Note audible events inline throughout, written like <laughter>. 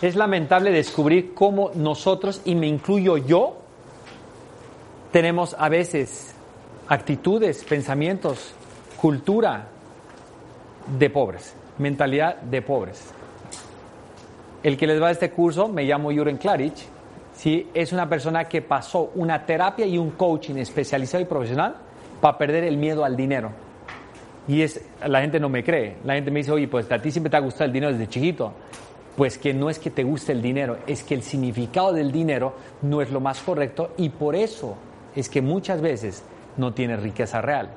es lamentable descubrir cómo nosotros, y me incluyo yo, tenemos a veces actitudes, pensamientos, cultura de pobres, mentalidad de pobres. El que les va a este curso, me llamo Juren Klaric, ¿sí? es una persona que pasó una terapia y un coaching especializado y profesional para perder el miedo al dinero. Y es, la gente no me cree. La gente me dice, oye, pues a ti siempre te ha gustado el dinero desde chiquito. Pues que no es que te guste el dinero, es que el significado del dinero no es lo más correcto y por eso es que muchas veces no tienes riqueza real.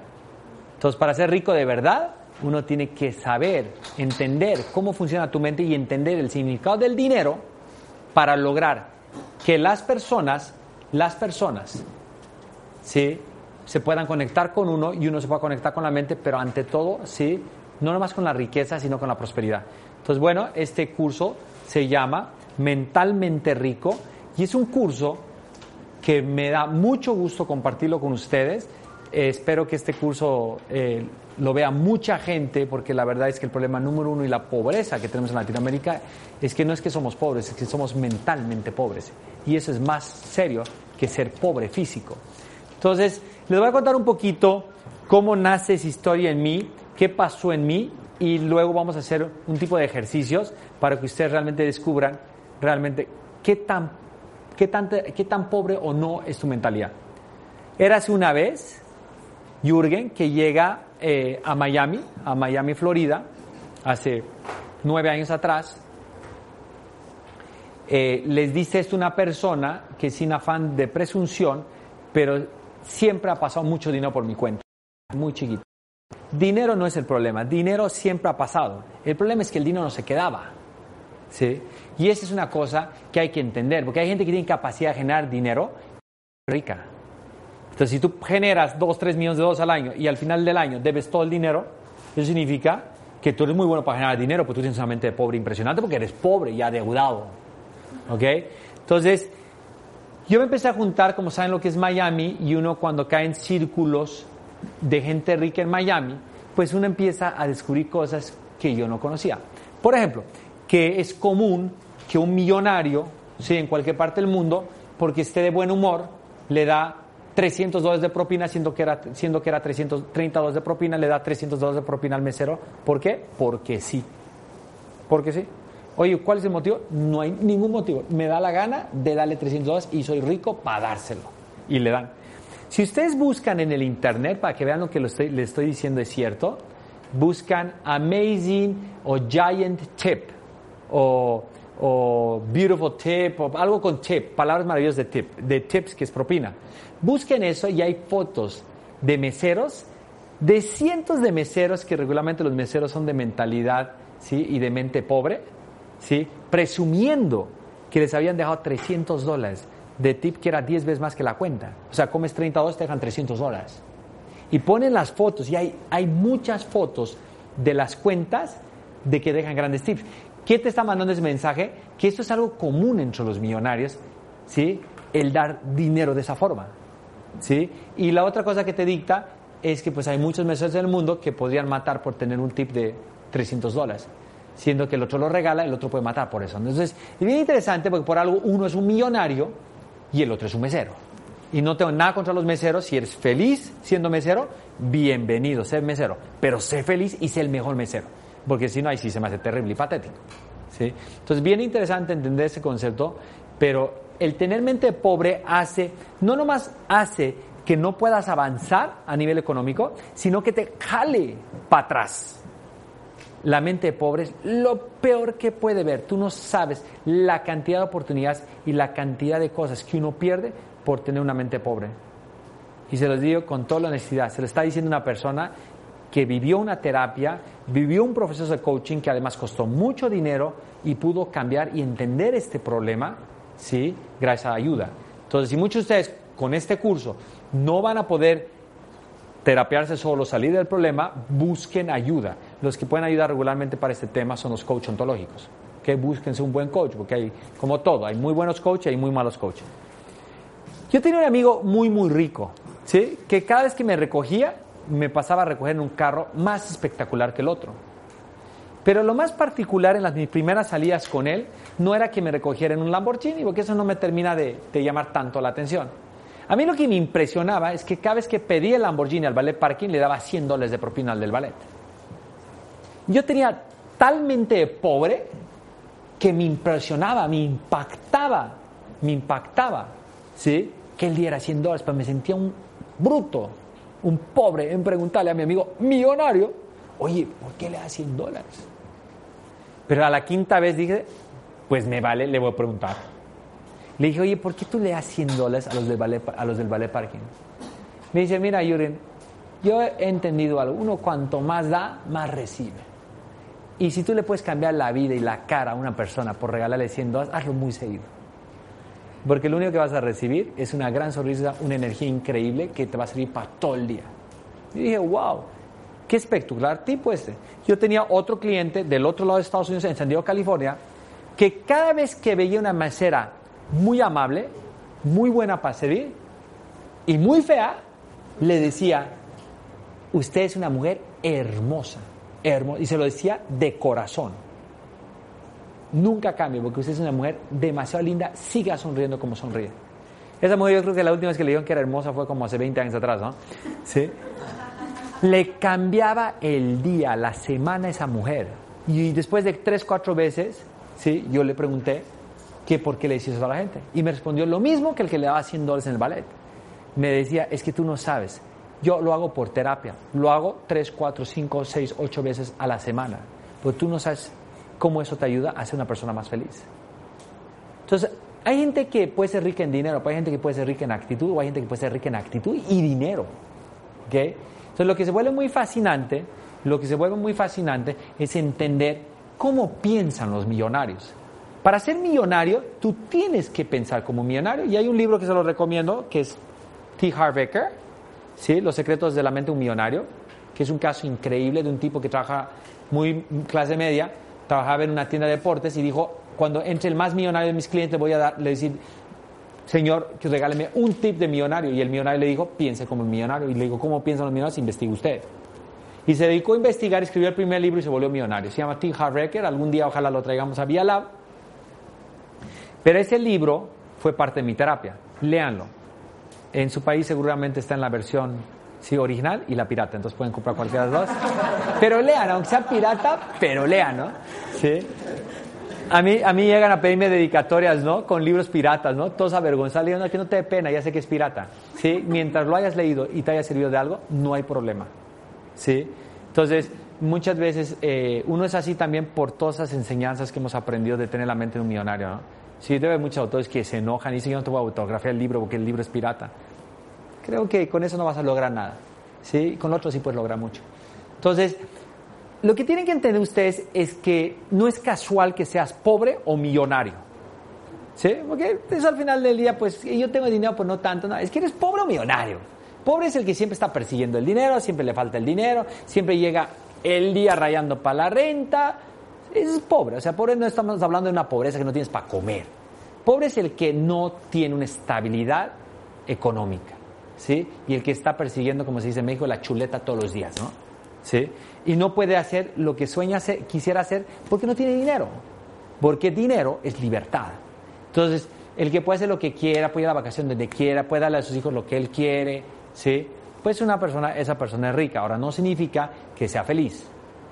Entonces, para ser rico de verdad, uno tiene que saber, entender cómo funciona tu mente y entender el significado del dinero para lograr que las personas, las personas, ¿sí? se puedan conectar con uno y uno se pueda conectar con la mente, pero ante todo, ¿sí? no nomás con la riqueza, sino con la prosperidad. Entonces, bueno, este curso se llama Mentalmente Rico y es un curso que me da mucho gusto compartirlo con ustedes. Eh, espero que este curso eh, lo vea mucha gente, porque la verdad es que el problema número uno y la pobreza que tenemos en Latinoamérica es que no es que somos pobres, es que somos mentalmente pobres. Y eso es más serio que ser pobre físico. Entonces, les voy a contar un poquito cómo nace esa historia en mí, qué pasó en mí, y luego vamos a hacer un tipo de ejercicios para que ustedes realmente descubran realmente qué tan ¿Qué tan, qué tan pobre o no es tu mentalidad? Érase una vez, Jürgen, que llega eh, a Miami, a Miami, Florida, hace nueve años atrás. Eh, les dice esto una persona que sin afán de presunción, pero siempre ha pasado mucho dinero por mi cuenta, muy chiquito. Dinero no es el problema, dinero siempre ha pasado. El problema es que el dinero no se quedaba. ¿sí? Y esa es una cosa que hay que entender, porque hay gente que tiene capacidad de generar dinero rica. Entonces, si tú generas 2, 3 millones de dólares al año y al final del año debes todo el dinero, eso significa que tú eres muy bueno para generar dinero, porque tú tienes una mente de pobre impresionante porque eres pobre y adeudado. ¿Ok? Entonces, yo me empecé a juntar, como saben lo que es Miami, y uno cuando cae en círculos de gente rica en Miami, pues uno empieza a descubrir cosas que yo no conocía. Por ejemplo, que es común que un millonario, ¿sí? en cualquier parte del mundo, porque esté de buen humor, le da 300 dólares de propina, siendo que, era, siendo que era 330 dólares de propina, le da 300 dólares de propina al mesero. ¿Por qué? Porque sí. Porque sí. Oye, ¿cuál es el motivo? No hay ningún motivo. Me da la gana de darle 300 dólares y soy rico para dárselo. Y le dan. Si ustedes buscan en el internet, para que vean lo que les estoy diciendo es cierto, buscan Amazing o Giant Tip o, beautiful tip, o algo con tip, palabras maravillosas de tip, de tips que es propina. Busquen eso y hay fotos de meseros, de cientos de meseros que regularmente los meseros son de mentalidad ¿sí? y de mente pobre, ¿sí? presumiendo que les habían dejado 300 dólares de tip que era 10 veces más que la cuenta. O sea, comes 30 dólares, te dejan 300 dólares. Y ponen las fotos, y hay, hay muchas fotos de las cuentas de que dejan grandes tips. ¿Qué te está mandando ese mensaje? Que esto es algo común entre los millonarios, ¿sí? El dar dinero de esa forma, ¿sí? Y la otra cosa que te dicta es que pues hay muchos meseros en el mundo que podrían matar por tener un tip de 300 dólares, siendo que el otro lo regala, el otro puede matar por eso. Entonces, es bien interesante porque por algo uno es un millonario y el otro es un mesero. Y no tengo nada contra los meseros, si eres feliz siendo mesero, bienvenido, sé mesero, pero sé feliz y sé el mejor mesero porque si no, ahí sí se me hace terrible y patético. ¿sí? Entonces, bien interesante entender ese concepto, pero el tener mente pobre hace, no nomás hace que no puedas avanzar a nivel económico, sino que te jale para atrás. La mente pobre es lo peor que puede ver. Tú no sabes la cantidad de oportunidades y la cantidad de cosas que uno pierde por tener una mente pobre. Y se los digo con toda la honestidad, se lo está diciendo una persona que vivió una terapia, vivió un proceso de coaching que además costó mucho dinero y pudo cambiar y entender este problema, ¿sí? Gracias a la ayuda. Entonces, si muchos de ustedes con este curso no van a poder terapiarse solo, salir del problema, busquen ayuda. Los que pueden ayudar regularmente para este tema son los coaches ontológicos. Que búsquense un buen coach, porque hay, como todo, hay muy buenos coaches y hay muy malos coaches. Yo tenía un amigo muy, muy rico, ¿sí? Que cada vez que me recogía, me pasaba a recoger en un carro más espectacular que el otro. Pero lo más particular en las mis primeras salidas con él no era que me recogiera en un Lamborghini, porque eso no me termina de, llamar tanto la atención. A mí lo que me impresionaba es que cada vez que pedía el Lamborghini al ballet parking le daba 100 dólares de propina al del ballet. Yo tenía talmente pobre que me impresionaba, me impactaba, me impactaba, ¿sí? Que él diera 100 dólares, pero me sentía un bruto, un pobre en preguntarle a mi amigo millonario, oye, ¿por qué le da 100 dólares? Pero a la quinta vez dije, pues me vale, le voy a preguntar. Le dije, oye, ¿por qué tú le das 100 dólares a los del ballet, a los del ballet parking? Me dice, mira, Yurin, yo he entendido algo. Uno cuanto más da, más recibe. Y si tú le puedes cambiar la vida y la cara a una persona por regalarle 100 dólares, hazlo muy seguido. Porque lo único que vas a recibir es una gran sonrisa, una energía increíble que te va a servir para todo el día. Y dije, wow, qué espectacular tipo este. Yo tenía otro cliente del otro lado de Estados Unidos, en San Diego, California, que cada vez que veía una mesera muy amable, muy buena para servir y muy fea, le decía, usted es una mujer hermosa, hermosa, y se lo decía de corazón. Nunca cambie, porque usted es una mujer demasiado linda, siga sonriendo como sonríe. Esa mujer yo creo que la última vez que le dijeron que era hermosa fue como hace 20 años atrás, ¿no? Sí. Le cambiaba el día, la semana a esa mujer. Y después de tres, cuatro veces, ¿sí? yo le pregunté que por qué le decía eso a la gente. Y me respondió lo mismo que el que le daba 100 dólares en el ballet. Me decía, es que tú no sabes. Yo lo hago por terapia. Lo hago tres, cuatro, cinco, seis, ocho veces a la semana. Pero tú no sabes cómo eso te ayuda a ser una persona más feliz. Entonces, hay gente que puede ser rica en dinero, pero hay gente que puede ser rica en actitud, o hay gente que puede ser rica en actitud y dinero. ¿okay? Entonces, lo que se vuelve muy fascinante, lo que se vuelve muy fascinante es entender cómo piensan los millonarios. Para ser millonario, tú tienes que pensar como millonario. Y hay un libro que se lo recomiendo, que es T. Harv Eker, ¿sí? Los secretos de la mente de un millonario, que es un caso increíble de un tipo que trabaja muy clase media, trabajaba en una tienda de deportes y dijo, cuando entre el más millonario de mis clientes voy a dar, le decir, señor, que regáleme un tip de millonario. Y el millonario le dijo, piense como un millonario. Y le digo, ¿cómo piensan los millonarios? Investigue usted. Y se dedicó a investigar, escribió el primer libro y se volvió millonario. Se llama Tim Harrecker, algún día ojalá lo traigamos a Vía Lab. Pero ese libro fue parte de mi terapia. Léanlo. En su país seguramente está en la versión sí, original y la pirata, entonces pueden comprar cualquiera de las dos. Pero lean, aunque sea pirata, pero lean, ¿no? Sí. A mí, a mí llegan a pedirme dedicatorias, ¿no? Con libros piratas, ¿no? Todos avergonzados. Digo, no, que no te dé pena, ya sé que es pirata. ¿Sí? Mientras lo hayas leído y te haya servido de algo, no hay problema. ¿Sí? Entonces, muchas veces eh, uno es así también por todas esas enseñanzas que hemos aprendido de tener la mente de un millonario, ¿no? Sí, debe haber muchos autores que se enojan y dicen, yo no te voy a autografiar el libro porque el libro es pirata. Creo que con eso no vas a lograr nada. ¿sí? Con otro sí puedes lograr mucho. Entonces, lo que tienen que entender ustedes es que no es casual que seas pobre o millonario. ¿Sí? Porque eso al final del día, pues yo tengo dinero, pues no tanto. No. Es que eres pobre o millonario. Pobre es el que siempre está persiguiendo el dinero, siempre le falta el dinero, siempre llega el día rayando para la renta. Es pobre. O sea, pobre no estamos hablando de una pobreza que no tienes para comer. Pobre es el que no tiene una estabilidad económica. ¿sí? Y el que está persiguiendo, como se dice en México, la chuleta todos los días, ¿no? ¿Sí? Y no puede hacer lo que sueña hacer, quisiera hacer porque no tiene dinero. Porque dinero es libertad. Entonces, el que puede hacer lo que quiera, puede ir a la vacación donde quiera, puede darle a sus hijos lo que él quiere, ¿sí? Pues una persona, esa persona es rica. Ahora, no significa que sea feliz.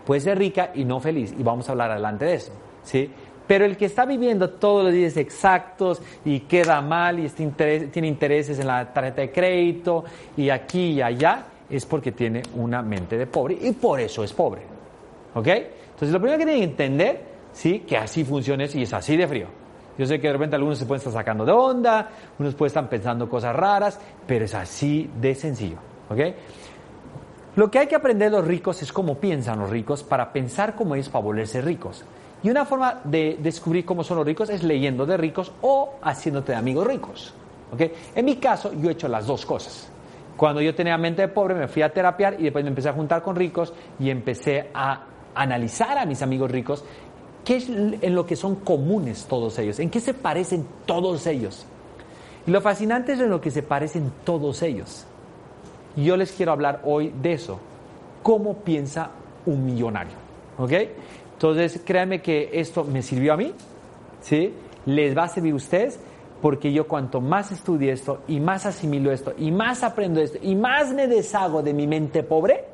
Puede ser rica y no feliz. Y vamos a hablar adelante de eso, ¿sí? Pero el que está viviendo todos los días exactos y queda mal y tiene intereses en la tarjeta de crédito y aquí y allá, es porque tiene una mente de pobre y por eso es pobre. ¿Ok? Entonces lo primero que tienen que entender, sí, que así funciona y es así de frío. Yo sé que de repente algunos se pueden estar sacando de onda, unos pueden estar pensando cosas raras, pero es así de sencillo. ¿Ok? Lo que hay que aprender los ricos es cómo piensan los ricos para pensar como ellos para volverse ricos. Y una forma de descubrir cómo son los ricos es leyendo de ricos o haciéndote de amigos ricos. ¿okay? En mi caso, yo he hecho las dos cosas. Cuando yo tenía mente de pobre, me fui a terapiar y después me empecé a juntar con ricos y empecé a analizar a mis amigos ricos qué es en lo que son comunes todos ellos, en qué se parecen todos ellos. Y lo fascinante es en lo que se parecen todos ellos. Yo les quiero hablar hoy de eso. ¿Cómo piensa un millonario? ¿Ok? Entonces, créanme que esto me sirvió a mí, ¿sí? Les va a servir a ustedes porque yo cuanto más estudie esto y más asimilo esto y más aprendo esto y más me deshago de mi mente pobre,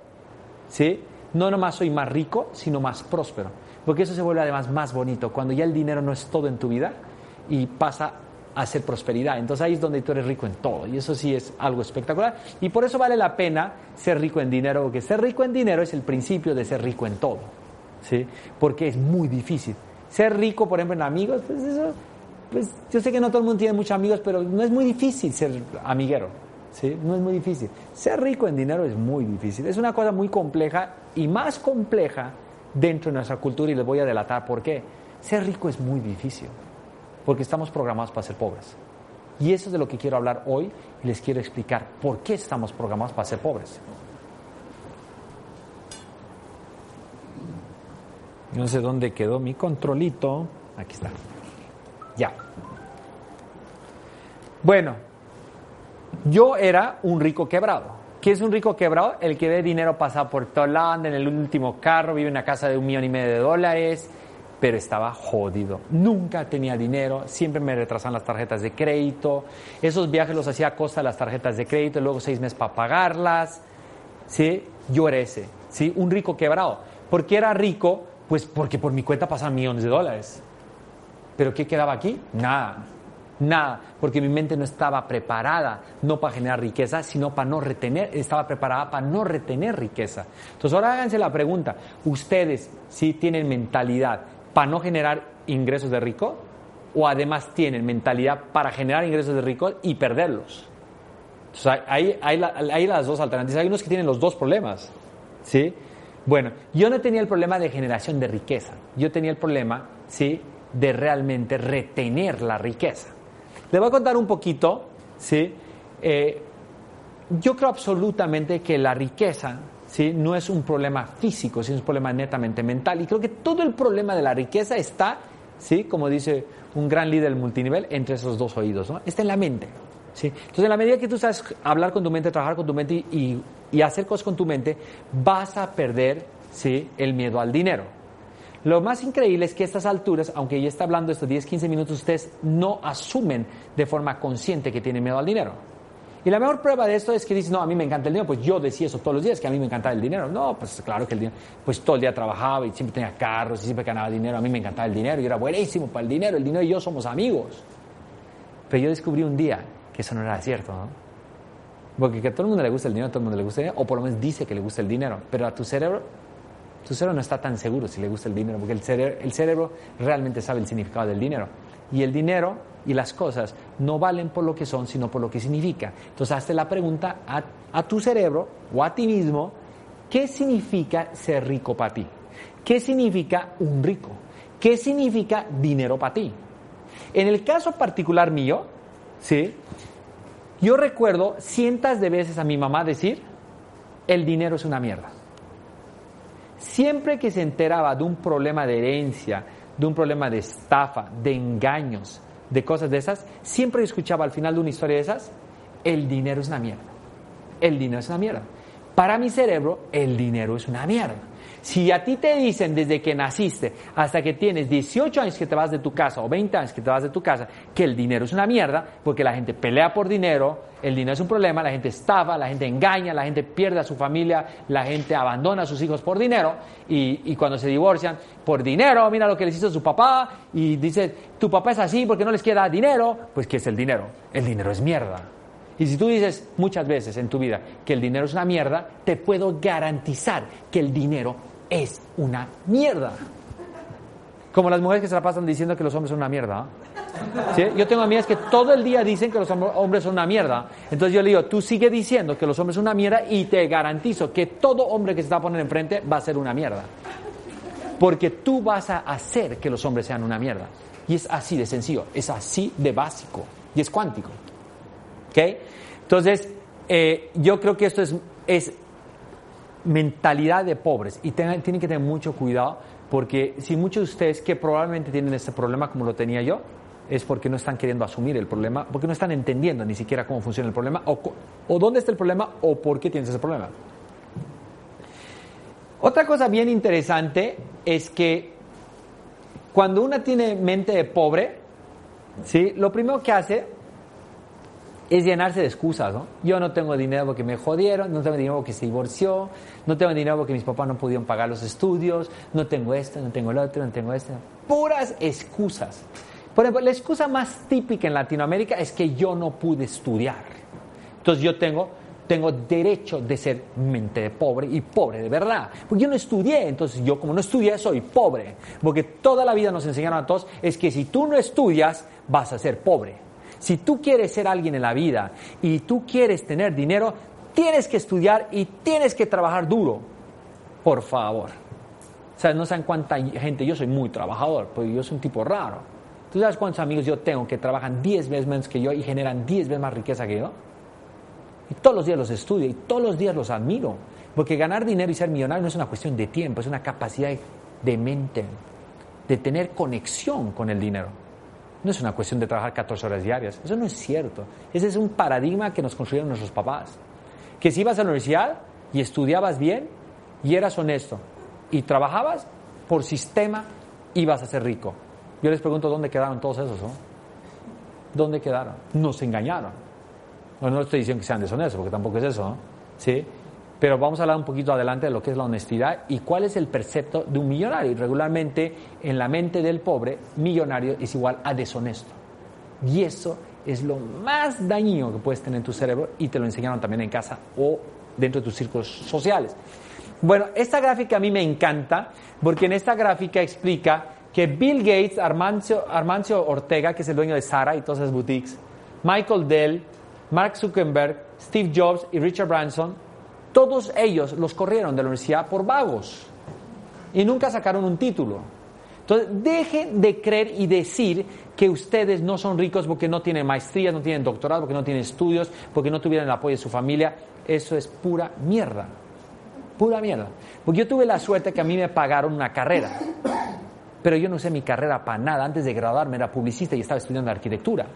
¿sí? No nomás soy más rico, sino más próspero. Porque eso se vuelve además más bonito, cuando ya el dinero no es todo en tu vida y pasa a ser prosperidad. Entonces ahí es donde tú eres rico en todo y eso sí es algo espectacular. Y por eso vale la pena ser rico en dinero, porque ser rico en dinero es el principio de ser rico en todo. ¿sí? Porque es muy difícil. Ser rico, por ejemplo, en amigos, pues eso, pues yo sé que no todo el mundo tiene muchos amigos, pero no es muy difícil ser amiguero. ¿sí? No es muy difícil. Ser rico en dinero es muy difícil. Es una cosa muy compleja y más compleja dentro de nuestra cultura y les voy a delatar por qué. Ser rico es muy difícil, porque estamos programados para ser pobres. Y eso es de lo que quiero hablar hoy y les quiero explicar por qué estamos programados para ser pobres. No sé dónde quedó mi controlito. Aquí está. Ya. Bueno, yo era un rico quebrado. ¿Qué es un rico quebrado? El que ve dinero pasar por lado, en el último carro, vive en una casa de un millón y medio de dólares, pero estaba jodido. Nunca tenía dinero, siempre me retrasaban las tarjetas de crédito. Esos viajes los hacía a costa de las tarjetas de crédito, y luego seis meses para pagarlas. ¿Sí? Yo era ese, ¿sí? Un rico quebrado. ¿Por qué era rico? Pues porque por mi cuenta pasaban millones de dólares. ¿Pero qué quedaba aquí? Nada. Nada, porque mi mente no estaba preparada, no para generar riqueza, sino para no retener, estaba preparada para no retener riqueza. Entonces ahora háganse la pregunta, ¿ustedes sí tienen mentalidad para no generar ingresos de rico? ¿O además tienen mentalidad para generar ingresos de rico y perderlos? Entonces hay, hay las dos alternativas, hay unos que tienen los dos problemas, ¿sí? Bueno, yo no tenía el problema de generación de riqueza, yo tenía el problema, ¿sí? de realmente retener la riqueza. Le voy a contar un poquito, ¿sí? Eh, yo creo absolutamente que la riqueza ¿sí? no es un problema físico, sino es un problema netamente mental. Y creo que todo el problema de la riqueza está, ¿sí? como dice un gran líder multinivel, entre esos dos oídos. ¿no? Está en la mente. ¿sí? Entonces, en la medida que tú sabes hablar con tu mente, trabajar con tu mente y, hacer cosas con tu mente, vas a perder ¿sí? el miedo al dinero. Lo más increíble es que a estas alturas, aunque ya está hablando estos 10, 15 minutos, ustedes no asumen de forma consciente que tienen miedo al dinero. Y la mejor prueba de esto es que dicen, no, a mí me encanta el dinero, pues yo decía eso todos los días, que a mí me encantaba el dinero. No, pues claro que el dinero, pues todo el día trabajaba y siempre tenía carros y siempre ganaba dinero, a mí me encantaba el dinero y era buenísimo para el dinero, el dinero y yo somos amigos. Pero yo descubrí un día que eso no era cierto, ¿no? Porque que a todo el mundo le gusta el dinero, a todo el mundo le gusta el dinero, o por lo menos dice que le gusta el dinero, pero a tu cerebro tu cerebro no está tan seguro si le gusta el dinero, porque el cerebro, el cerebro realmente sabe el significado del dinero. Y el dinero y las cosas no valen por lo que son, sino por lo que significa. Entonces, hazte la pregunta a, a tu cerebro o a ti mismo, ¿qué significa ser rico para ti? ¿Qué significa un rico? ¿Qué significa dinero para ti? En el caso particular mío, ¿sí? Yo recuerdo cientos de veces a mi mamá decir, el dinero es una mierda. Siempre que se enteraba de un problema de herencia, de un problema de estafa, de engaños, de cosas de esas, siempre escuchaba al final de una historia de esas, el dinero es una mierda. El dinero es una mierda. Para mi cerebro, el dinero es una mierda. Si a ti te dicen desde que naciste hasta que tienes 18 años que te vas de tu casa o 20 años que te vas de tu casa, que el dinero es una mierda, porque la gente pelea por dinero, el dinero es un problema, la gente estafa, la gente engaña, la gente pierde a su familia, la gente abandona a sus hijos por dinero y, cuando se divorcian, por dinero, mira lo que les hizo su papá y dice, tu papá es así porque no les queda dinero, pues ¿qué es el dinero? El dinero es mierda. Y si tú dices muchas veces en tu vida que el dinero es una mierda, te puedo garantizar que el dinero es una mierda. Como las mujeres que se la pasan diciendo que los hombres son una mierda. Yo tengo amigas que todo el día dicen que los hombres son una mierda. Entonces yo le digo, tú sigue diciendo que los hombres son una mierda y te garantizo que todo hombre que se está poniendo enfrente va a ser una mierda. Porque tú vas a hacer que los hombres sean una mierda. Y es así de sencillo, es así de básico y es cuántico. ¿Ok? Entonces, eh, yo creo que esto es, es mentalidad de pobres y tienen que tener mucho cuidado porque si muchos de ustedes que probablemente tienen este problema como lo tenía yo, es porque no están queriendo asumir el problema, porque no están entendiendo ni siquiera cómo funciona el problema, o, dónde está el problema, o por qué tienes ese problema. Otra cosa bien interesante es que cuando una tiene mente de pobre, ¿sí? lo primero que hace es llenarse de excusas, ¿no? Yo no tengo dinero porque me jodieron, no tengo dinero porque se divorció, no tengo dinero porque mis papás no pudieron pagar los estudios, no tengo esto, no tengo el otro, no tengo esto. Puras excusas. Por ejemplo, la excusa más típica en Latinoamérica es que yo no pude estudiar. Entonces yo tengo, tengo derecho de ser mente de pobre y pobre de verdad. Porque yo no estudié, entonces yo como no estudié soy pobre. Porque toda la vida nos enseñaron a todos es que si tú no estudias vas a ser pobre. Si tú quieres ser alguien en la vida y tú quieres tener dinero, tienes que estudiar y tienes que trabajar duro. Por favor. O sea, no saben cuánta gente, yo soy muy trabajador, porque yo soy un tipo raro. ¿Tú sabes cuántos amigos yo tengo que trabajan 10 veces menos que yo y generan 10 veces más riqueza que yo? Y todos los días los estudio y todos los días los admiro. Porque ganar dinero y ser millonario no es una cuestión de tiempo, es una capacidad de mente, de tener conexión con el dinero. No es una cuestión de trabajar 14 horas diarias. Eso no es cierto. Ese es un paradigma que nos construyeron nuestros papás. Que si ibas a la universidad y estudiabas bien y eras honesto y trabajabas, por sistema ibas a ser rico. Yo les pregunto dónde quedaron todos esos, ¿no? ¿Dónde quedaron? Nos engañaron. No, no estoy diciendo que sean deshonestos, porque tampoco es eso, ¿no? ¿Sí? Pero vamos a hablar un poquito adelante de lo que es la honestidad y cuál es el percepto de un millonario. Y regularmente en la mente del pobre, millonario es igual a deshonesto. Y eso es lo más dañino que puedes tener en tu cerebro y te lo enseñaron también en casa o dentro de tus círculos sociales. Bueno, esta gráfica a mí me encanta porque en esta gráfica explica que Bill Gates, Armancio, Armancio Ortega, que es el dueño de Sara y todas esas boutiques, Michael Dell, Mark Zuckerberg, Steve Jobs y Richard Branson todos ellos los corrieron de la universidad por vagos y nunca sacaron un título. Entonces, dejen de creer y decir que ustedes no son ricos porque no tienen maestría, no tienen doctorado, porque no tienen estudios, porque no tuvieron el apoyo de su familia. Eso es pura mierda. Pura mierda. Porque yo tuve la suerte que a mí me pagaron una carrera. Pero yo no usé mi carrera para nada. Antes de graduarme era publicista y estaba estudiando arquitectura.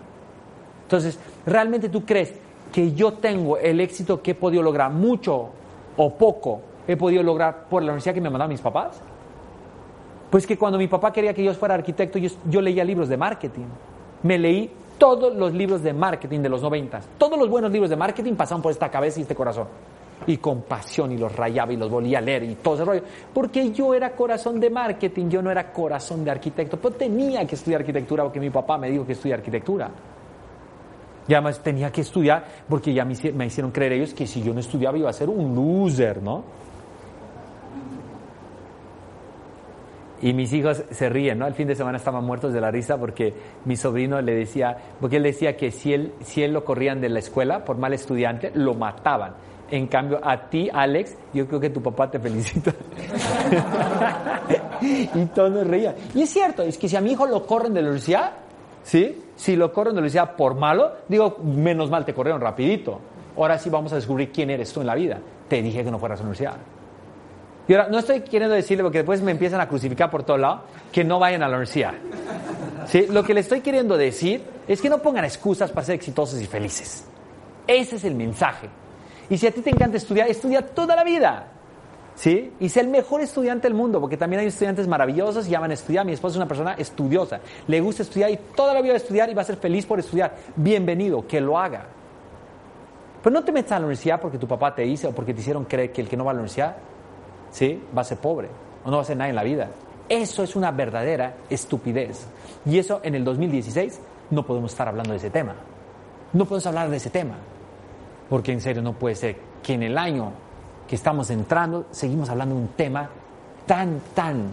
Entonces, ¿realmente tú crees que yo tengo el éxito que he podido lograr, mucho o poco, he podido lograr por la universidad que me mandaron mis papás? Pues que cuando mi papá quería que yo fuera arquitecto, yo, leía libros de marketing. Me leí todos los libros de marketing de los noventas. Todos los buenos libros de marketing pasaban por esta cabeza y este corazón. Y con pasión y los rayaba y los volvía a leer y todo ese rollo. Porque yo era corazón de marketing, yo no era corazón de arquitecto. Pero tenía que estudiar arquitectura porque mi papá me dijo que estudiar arquitectura. Y además tenía que estudiar porque ya me, hicieron creer ellos que si yo no estudiaba iba a ser un loser, ¿no? Y mis hijos se ríen, ¿no? El fin de semana estaban muertos de la risa porque mi sobrino le decía, porque él decía que si él, si él lo corrían de la escuela por mal estudiante, lo mataban. En cambio, a ti, Alex, yo creo que tu papá te felicita. <laughs> y todos nos reían. Y es cierto, es que si a mi hijo lo corren de la universidad, ¿sí? Si lo corren de la universidad por malo, digo, menos mal te corrieron rapidito. Ahora sí vamos a descubrir quién eres tú en la vida. Te dije que no fueras a la universidad. Y ahora, no estoy queriendo decirle, porque después me empiezan a crucificar por todo lado, que no vayan a la universidad. ¿Sí? Lo que le estoy queriendo decir es que no pongan excusas para ser exitosos y felices. Ese es el mensaje. Y si a ti te encanta estudiar, estudia toda la vida. ¿sí? Y ser el mejor estudiante del mundo, porque también hay estudiantes maravillosos y llaman a estudiar. Mi esposa es una persona estudiosa, le gusta estudiar y toda la vida va a estudiar y va a ser feliz por estudiar. Bienvenido, que lo haga. Pero no te metas a la universidad porque tu papá te dice o porque te hicieron creer que el que no va a la universidad, ¿sí? Va a ser pobre o no va a hacer nada en la vida. Eso es una verdadera estupidez. Y eso en el 2016 no podemos estar hablando de ese tema. No podemos hablar de ese tema. Porque en serio no puede ser que en el año que estamos entrando, seguimos hablando de un tema tan, tan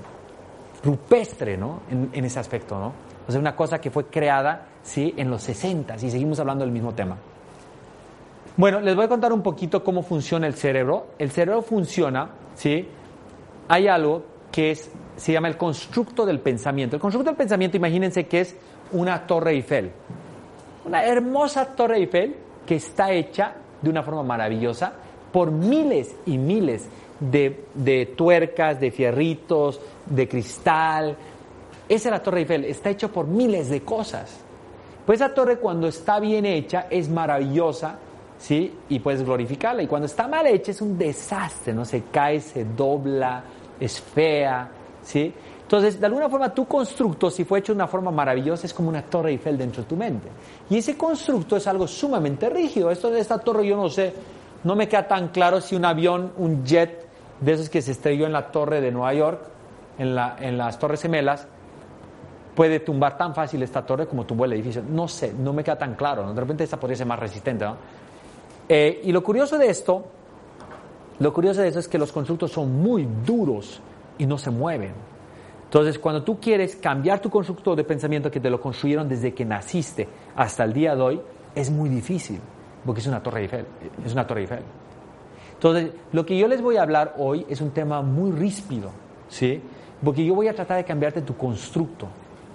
rupestre, ¿no? En, ese aspecto, ¿no? O sea, una cosa que fue creada, ¿sí? En los 60 y seguimos hablando del mismo tema. Bueno, les voy a contar un poquito cómo funciona el cerebro. El cerebro funciona, ¿sí? Hay algo que se llama el constructo del pensamiento. El constructo del pensamiento, imagínense que es una torre Eiffel. Una hermosa torre Eiffel que está hecha de una forma maravillosa por miles y miles de, tuercas, de fierritos, de cristal. Esa es la Torre Eiffel, está hecha por miles de cosas. Pues esa torre cuando está bien hecha es maravillosa, ¿sí? Y puedes glorificarla. Y cuando está mal hecha es un desastre, ¿no? Se cae, se dobla, es fea, ¿sí? Entonces, de alguna forma, tu constructo, si fue hecho de una forma maravillosa, es como una torre Eiffel dentro de tu mente. Y ese constructo es algo sumamente rígido. Esto de esta torre, yo no sé, no me queda tan claro si un avión, un jet de esos que se estrelló en la torre de Nueva York, en, la, en las Torres Gemelas, puede tumbar tan fácil esta torre como tumbó el edificio. No sé, no me queda tan claro. De repente esta podría ser más resistente. ¿no? Eh, y lo curioso de esto, lo curioso de eso es que los constructos son muy duros y no se mueven. Entonces, cuando tú quieres cambiar tu constructo de pensamiento que te lo construyeron desde que naciste hasta el día de hoy, es muy difícil, porque es una torre Eiffel, es una torre Eiffel. Entonces, lo que yo les voy a hablar hoy es un tema muy ríspido, ¿sí? Porque yo voy a tratar de cambiarte tu constructo,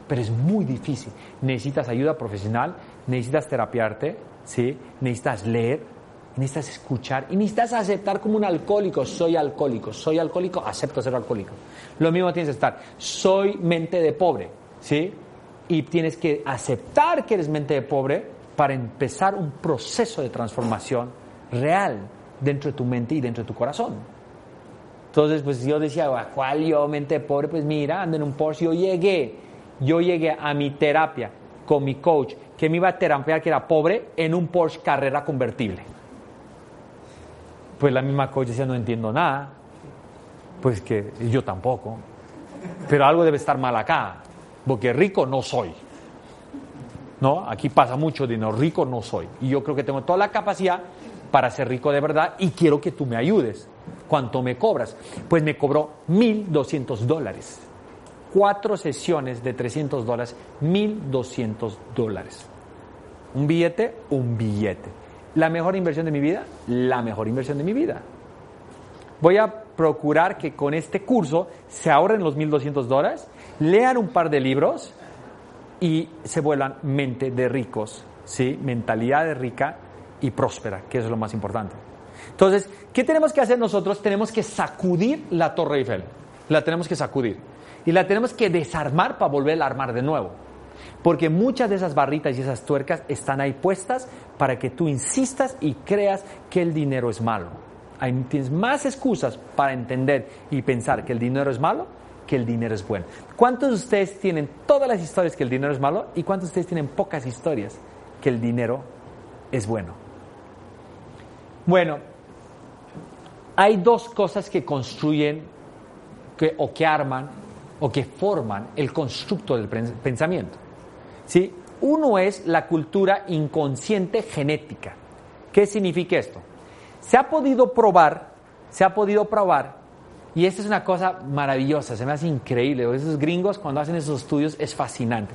pero es muy difícil. Necesitas ayuda profesional, necesitas terapiarte, ¿sí? Necesitas leer, necesitas escuchar y necesitas aceptar como un alcohólico. Soy alcohólico, soy alcohólico, acepto ser alcohólico. Lo mismo tienes que estar. Soy mente de pobre, ¿sí? Y tienes que aceptar que eres mente de pobre para empezar un proceso de transformación real dentro de tu mente y dentro de tu corazón. Entonces, pues yo decía, ¿cuál yo, mente de pobre? Pues mira, ando en un Porsche. Yo llegué, yo llegué a mi terapia con mi coach, que me iba a terapiar que era pobre, en un Porsche Carrera convertible. Pues la misma coach decía, no entiendo nada. Pues que yo tampoco. Pero algo debe estar mal acá, porque rico no soy. ¿No? Aquí pasa mucho dinero, rico no soy. Y yo creo que tengo toda la capacidad para ser rico de verdad y quiero que tú me ayudes. ¿Cuánto me cobras? Pues me cobró 1.200 dólares. Cuatro sesiones de 300 dólares, 1.200 dólares. Un billete, un billete. ¿La mejor inversión de mi vida? La mejor inversión de mi vida. Voy a procurar que con este curso se ahorren los 1.200 dólares, lean un par de libros y se vuelvan mente de ricos, ¿sí? mentalidad de rica y próspera, que es lo más importante. Entonces, ¿qué tenemos que hacer nosotros? Tenemos que sacudir la Torre Eiffel. La tenemos que sacudir. Y la tenemos que desarmar para volver a armar de nuevo. Porque muchas de esas barritas y esas tuercas están ahí puestas para que tú insistas y creas que el dinero es malo. Hay, tienes más excusas para entender y pensar que el dinero es malo que el dinero es bueno. ¿Cuántos de ustedes tienen todas las historias que el dinero es malo y cuántos de ustedes tienen pocas historias que el dinero es bueno? Bueno, hay dos cosas que construyen o que arman o que forman el constructo del pensamiento. ¿sí? Uno es la cultura inconsciente genética. ¿Qué significa esto? Se ha podido probar, se ha podido probar, y esta es una cosa maravillosa, se me hace increíble. Esos gringos cuando hacen esos estudios es fascinante.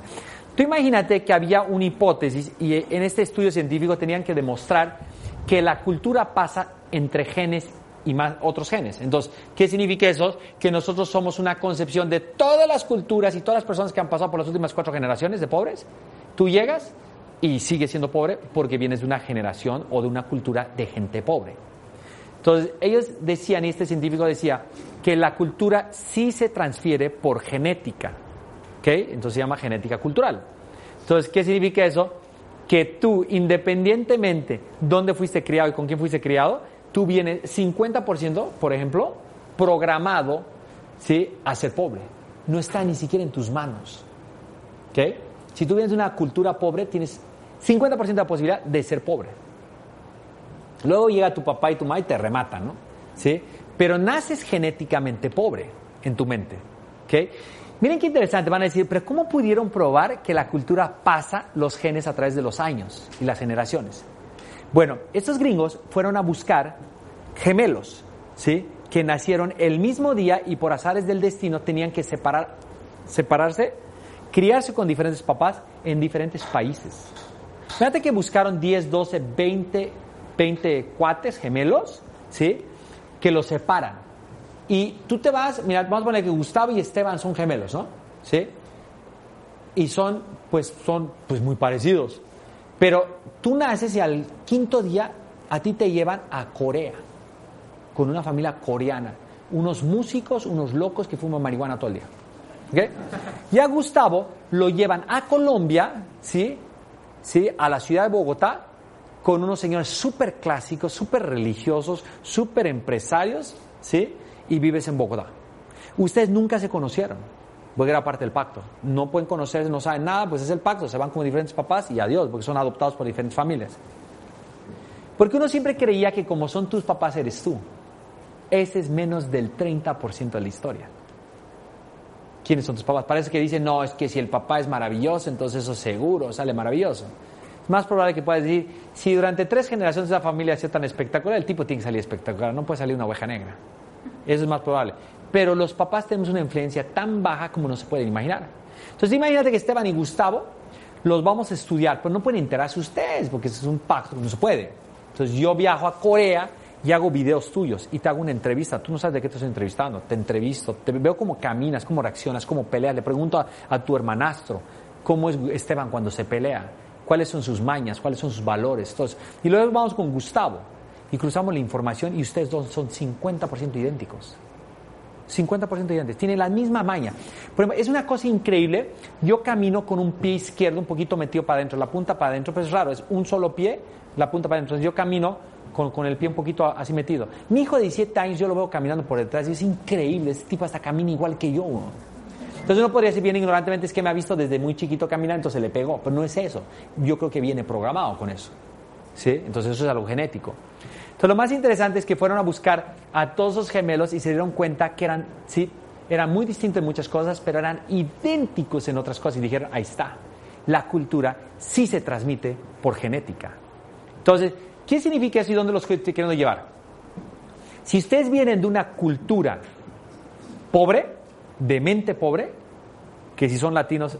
Tú imagínate que había una hipótesis y en este estudio científico tenían que demostrar que la cultura pasa entre genes y más otros genes. Entonces, ¿qué significa eso? Que nosotros somos una concepción de todas las culturas y todas las personas que han pasado por las últimas cuatro generaciones de pobres. Tú llegas y sigues siendo pobre porque vienes de una generación o de una cultura de gente pobre. Entonces, ellos decían, y este científico decía, que la cultura sí se transfiere por genética. ¿Ok? Entonces se llama genética cultural. Entonces, ¿qué significa eso? Que tú, independientemente dónde fuiste criado y con quién fuiste criado, tú vienes 50%, por ejemplo, programado ¿sí? a ser pobre. No está ni siquiera en tus manos. ¿Okay? Si tú vienes de una cultura pobre, tienes 50% de la posibilidad de ser pobre. Luego llega tu papá y tu mamá y te rematan, ¿no? ¿Sí? Pero naces genéticamente pobre en tu mente. ¿Okay? Miren qué interesante, van a decir, pero ¿cómo pudieron probar que la cultura pasa los genes a través de los años y las generaciones? Bueno, estos gringos fueron a buscar gemelos, ¿sí? Que nacieron el mismo día y por azares del destino tenían que separar, separarse, criarse con diferentes papás en diferentes países. Fíjate que buscaron 10, 12, 20, 20 cuates gemelos, ¿sí? Que los separan. Y tú te vas, mira, vamos a poner que Gustavo y Esteban son gemelos, ¿no? ¿Sí? Y son, pues, son, pues, muy parecidos. Pero tú naces y al quinto día a ti te llevan a Corea, con una familia coreana, unos músicos, unos locos que fuman marihuana todo el día. Y a Gustavo lo llevan a Colombia, ¿sí? ¿sí? A la ciudad de Bogotá, con unos señores súper clásicos, súper religiosos, súper empresarios, ¿sí? Y vives en Bogotá. Ustedes nunca se conocieron. porque era parte del pacto. No pueden conocerse, no saben nada, pues es el pacto, se van como diferentes papás y adiós, porque son adoptados por diferentes familias. Porque uno siempre creía que como son tus papás eres tú. Ese es menos del 30% de la historia. ¿Quiénes son tus papás? Parece que dicen, no, es que si el papá es maravilloso, entonces eso seguro sale maravilloso. Es más probable que puedas decir, si durante tres generaciones esa familia ha sido tan espectacular, el tipo tiene que salir espectacular, no puede salir una oveja negra. Eso es más probable. Pero los papás tenemos una influencia tan baja como no se pueden imaginar. Entonces imagínate que Esteban y Gustavo los vamos a estudiar, pero no pueden enterarse ustedes, porque eso es un pacto, no se puede. Entonces yo viajo a Corea y hago videos tuyos y te hago una entrevista. Tú no sabes de qué te estoy entrevistando. Te entrevisto, te veo cómo caminas, cómo reaccionas, cómo peleas. Le pregunto a, tu hermanastro cómo es Esteban cuando se pelea, cuáles son sus mañas, cuáles son sus valores. Y luego vamos con Gustavo y cruzamos la información y ustedes dos son 50% idénticos. 50% idénticos. Tienen la misma maña. es una cosa increíble. Yo camino con un pie izquierdo un poquito metido para adentro, la punta para adentro, pero es raro, es un solo pie, la punta para adentro. Entonces yo camino con, el pie un poquito así metido. Mi hijo de 17 años yo lo veo caminando por detrás y es increíble, este tipo hasta camina igual que yo. Entonces uno podría decir bien ignorantemente es que me ha visto desde muy chiquito caminar, entonces le pegó, pero no es eso. Yo creo que viene programado con eso. ¿Sí? Entonces eso es algo genético. Entonces lo más interesante es que fueron a buscar a todos los gemelos y se dieron cuenta que eran, sí, eran muy distintos en muchas cosas, pero eran idénticos en otras cosas y dijeron, ahí está, la cultura sí se transmite por genética. Entonces, ¿qué significa eso y dónde los estoy queriendo llevar? Si ustedes vienen de una cultura pobre, de mente pobre, que si son latinos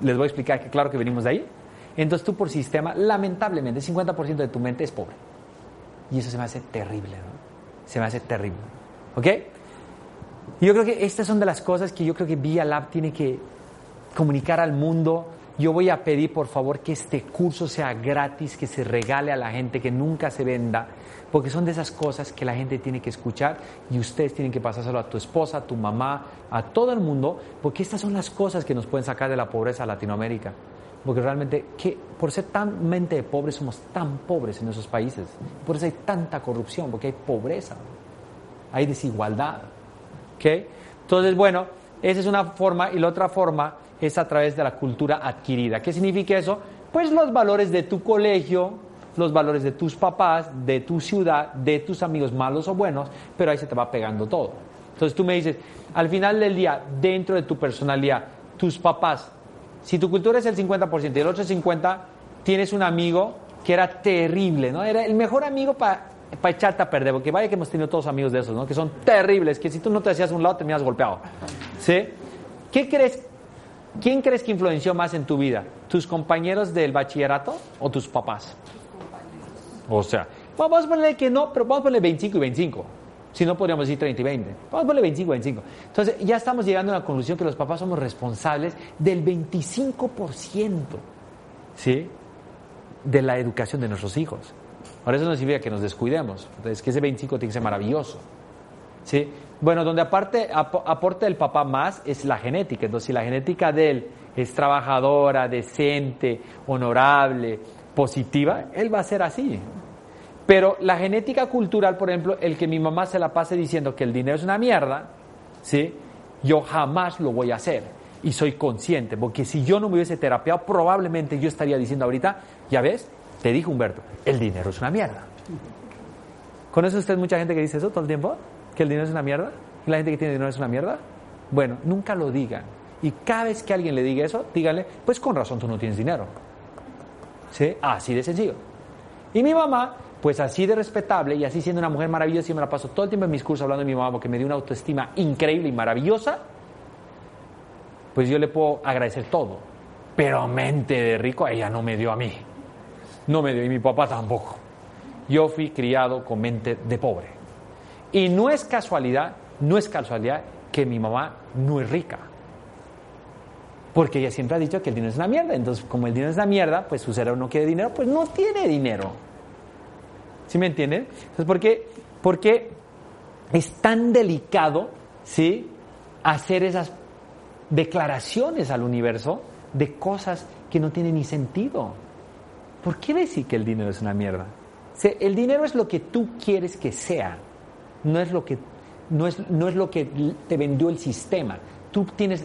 les voy a explicar que claro que venimos de ahí, entonces tú por sistema, lamentablemente, el 50% de tu mente es pobre. Y eso se me hace terrible, ¿no? Se me hace terrible. ¿Ok? Yo creo que estas son de las cosas que yo creo que Via Lab tiene que comunicar al mundo. Yo voy a pedir, por favor, que este curso sea gratis, que se regale a la gente, que nunca se venda, porque son de esas cosas que la gente tiene que escuchar y ustedes tienen que pasárselo a tu esposa, a tu mamá, a todo el mundo, porque estas son las cosas que nos pueden sacar de la pobreza a Latinoamérica. Porque realmente, que por ser tan mente pobres, somos tan pobres en esos países. Por eso hay tanta corrupción, porque hay pobreza, hay desigualdad. ¿Okay? Entonces, bueno, esa es una forma y la otra forma es a través de la cultura adquirida. ¿Qué significa eso? Pues los valores de tu colegio, los valores de tus papás, de tu ciudad, de tus amigos malos o buenos, pero ahí se te va pegando todo. Entonces tú me dices, al final del día, dentro de tu personalidad, tus papás si tu cultura es el 50% y el otro 50%, tienes un amigo que era terrible, ¿no? Era el mejor amigo para echarte a perder, porque vaya que hemos tenido todos amigos de esos, ¿no? Que son terribles, que si tú no te hacías un lado te has golpeado. ¿Sí? ¿Qué crees? ¿Quién crees que influenció más en tu vida? ¿Tus compañeros del bachillerato o tus papás? O sea, vamos a ponerle que no, pero vamos a ponerle 25 y 25. Si no, podríamos decir 30 y 20. Vamos a ponerle 25 y 25. Entonces, ya estamos llegando a la conclusión que los papás somos responsables del 25%, ¿sí? De la educación de nuestros hijos. Ahora, eso no significa que nos descuidemos. Es que ese 25 tiene que ser maravilloso. ¿Sí? Bueno, donde aparte aporta el papá más es la genética. Entonces, si la genética de él es trabajadora, decente, honorable, positiva, él va a ser así. Pero la genética cultural, por ejemplo, el que mi mamá se la pase diciendo que el dinero es una mierda, ¿sí? yo jamás lo voy a hacer. Y soy consciente, porque si yo no me hubiese terapiado, probablemente yo estaría diciendo ahorita, ya ves, te dijo Humberto, el dinero es una mierda. ¿Conoce usted mucha gente que dice eso todo el tiempo? ¿Que el dinero es una mierda? ¿Y la gente que tiene dinero es una mierda? Bueno, nunca lo digan. Y cada vez que alguien le diga eso, díganle, pues con razón tú no tienes dinero. ¿Sí? Así de sencillo. Y mi mamá pues así de respetable y así siendo una mujer maravillosa y me la paso todo el tiempo en mis cursos hablando de mi mamá porque me dio una autoestima increíble y maravillosa, pues yo le puedo agradecer todo. Pero mente de rico ella no me dio a mí. No me dio y mi papá tampoco. Yo fui criado con mente de pobre. Y no es casualidad, no es casualidad que mi mamá no es rica. Porque ella siempre ha dicho que el dinero es una mierda. Entonces, como el dinero es una mierda, pues su cerebro no quiere dinero, pues no tiene dinero. ¿Sí me entienden? Entonces, ¿por qué, es tan delicado ¿sí? hacer esas declaraciones al universo de cosas que no tienen ni sentido? ¿Por qué decir que el dinero es una mierda? el dinero es lo que tú quieres que sea, no es lo que, no es, no es lo que te vendió el sistema. Tú tienes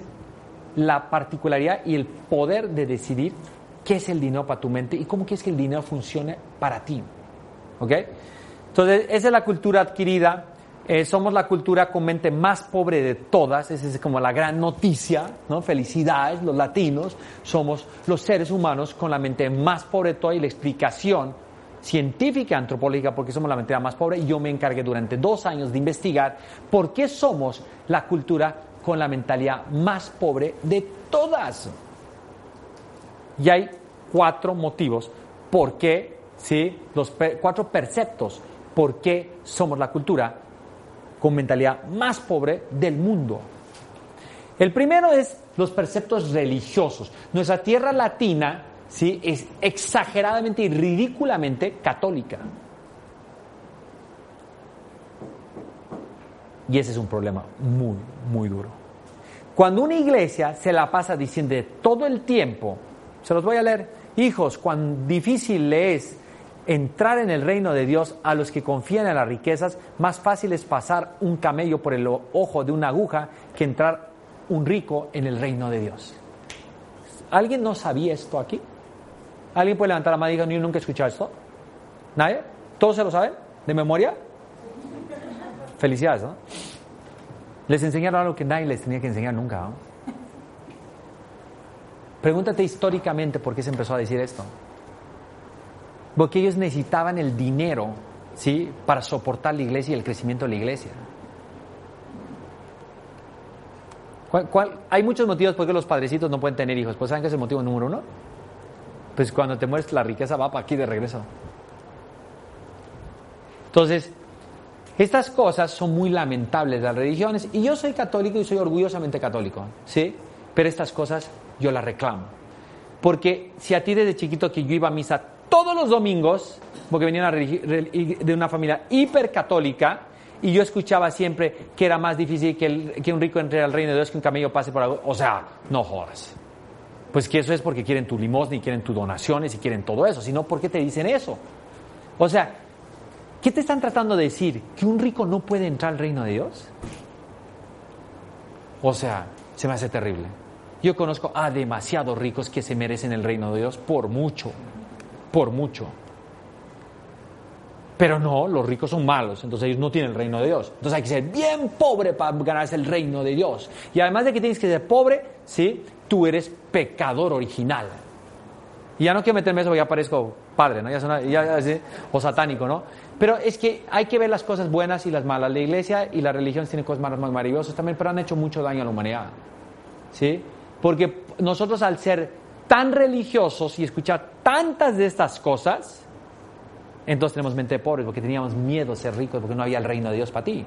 la particularidad y el poder de decidir qué es el dinero para tu mente y cómo quieres que el dinero funcione para ti. ¿Ok? Entonces, esa es la cultura adquirida. Eh, somos la cultura con mente más pobre de todas, esa es como la gran noticia, ¿no? Felicidades, los latinos somos los seres humanos con la mente más pobre de todas y la explicación científica, antropológica, porque somos la mente más pobre y yo me encargué durante dos años de investigar por qué somos la cultura con la mentalidad más pobre de todas. Y hay cuatro motivos por qué, ¿sí? los cuatro perceptos por qué somos la cultura con mentalidad más pobre del mundo. El primero es los preceptos religiosos. Nuestra tierra latina ¿sí? es exageradamente y ridículamente católica. Y ese es un problema muy, muy duro. Cuando una iglesia se la pasa diciendo todo el tiempo, se los voy a leer, hijos, cuán difícil le es entrar en el reino de Dios a los que confían en las riquezas, más fácil es pasar un camello por el ojo de una aguja que entrar un rico en el reino de Dios. ¿Alguien no sabía esto aquí? ¿Alguien puede levantar la mano y decir, yo nunca he escuchado esto? ¿Nadie? ¿Todos se lo saben? ¿De memoria? Felicidades, ¿no? Les enseñaron algo que nadie les tenía que enseñar nunca. ¿no? Pregúntate históricamente por qué se empezó a decir esto. Porque ellos necesitaban el dinero, ¿sí? Para soportar la iglesia y el crecimiento de la iglesia. Hay muchos motivos por qué los padrecitos no pueden tener hijos. Pues ¿saben qué es el motivo número uno? Pues cuando te mueres la riqueza va para aquí de regreso. Entonces, estas cosas son muy lamentables de las religiones y yo soy católico y soy orgullosamente católico, ¿sí? Pero estas cosas yo las reclamo. Porque si a ti desde chiquito que yo iba a misa todos los domingos, porque venía de una familia hipercatólica, y yo escuchaba siempre que era más difícil que, que un rico entre al reino de Dios que un camello pase por algo. O sea, no jodas. Pues que eso es porque quieren tu limosna y quieren tus donaciones y quieren todo eso. Si no, ¿por qué te dicen eso? O sea, ¿qué te están tratando de decir? ¿Que un rico no puede entrar al reino de Dios? O sea, se me hace terrible. Yo conozco a demasiados ricos que se merecen el reino de Dios por mucho por mucho. Pero no, los ricos son malos, entonces ellos no tienen el reino de Dios. Entonces hay que ser bien pobre para ganarse el reino de Dios. Y además de que tienes que ser pobre, ¿sí? Tú eres pecador original. Y ya no quiero meterme eso porque ya parezco padre, ¿no? Ya, o satánico, ¿no? Pero es que hay que ver las cosas buenas y las malas. La iglesia y la religión tienen cosas malas muy maravillosas también, pero han hecho mucho daño a la humanidad. ¿Sí? Porque nosotros al ser tan religiosos y escuchar tantas de estas cosas, entonces tenemos mente pobre porque teníamos miedo a ser ricos porque no había el reino de Dios para ti.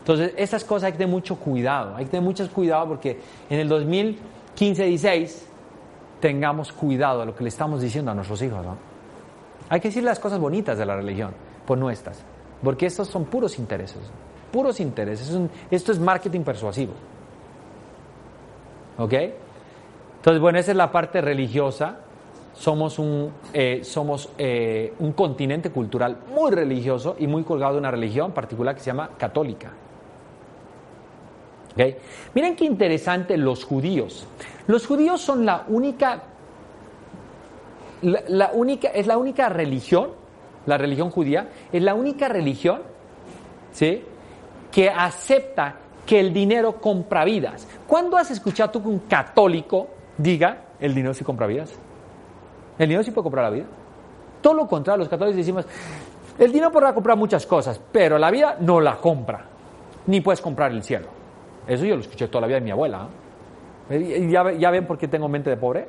Entonces, esas cosas hay que tener mucho cuidado, hay que tener mucho cuidado porque en el 2015-16 tengamos cuidado de lo que le estamos diciendo a nuestros hijos. ¿no? Hay que decir las cosas bonitas de la religión, por nuestras, porque estos son puros intereses, puros intereses. esto es marketing persuasivo. ¿Ok? Entonces, bueno, esa es la parte religiosa. Somos un, eh, somos, eh, un continente cultural muy religioso y muy colgado de una religión particular que se llama católica. ¿Okay? Miren qué interesante los judíos. Los judíos son la única, la, única, es la única religión, la religión judía, es la única religión, ¿sí? Que acepta que el dinero compra vidas. ¿Cuándo has escuchado tú que un católico diga, el dinero sí compra vidas. El dinero sí puede comprar la vida. Todo lo contrario, los católicos decimos, el dinero podrá comprar muchas cosas, pero la vida no la compra. Ni puedes comprar el cielo. Eso yo lo escuché toda la vida de mi abuela. ¿eh? ¿Ya, ¿Ya ven por qué tengo mente de pobre?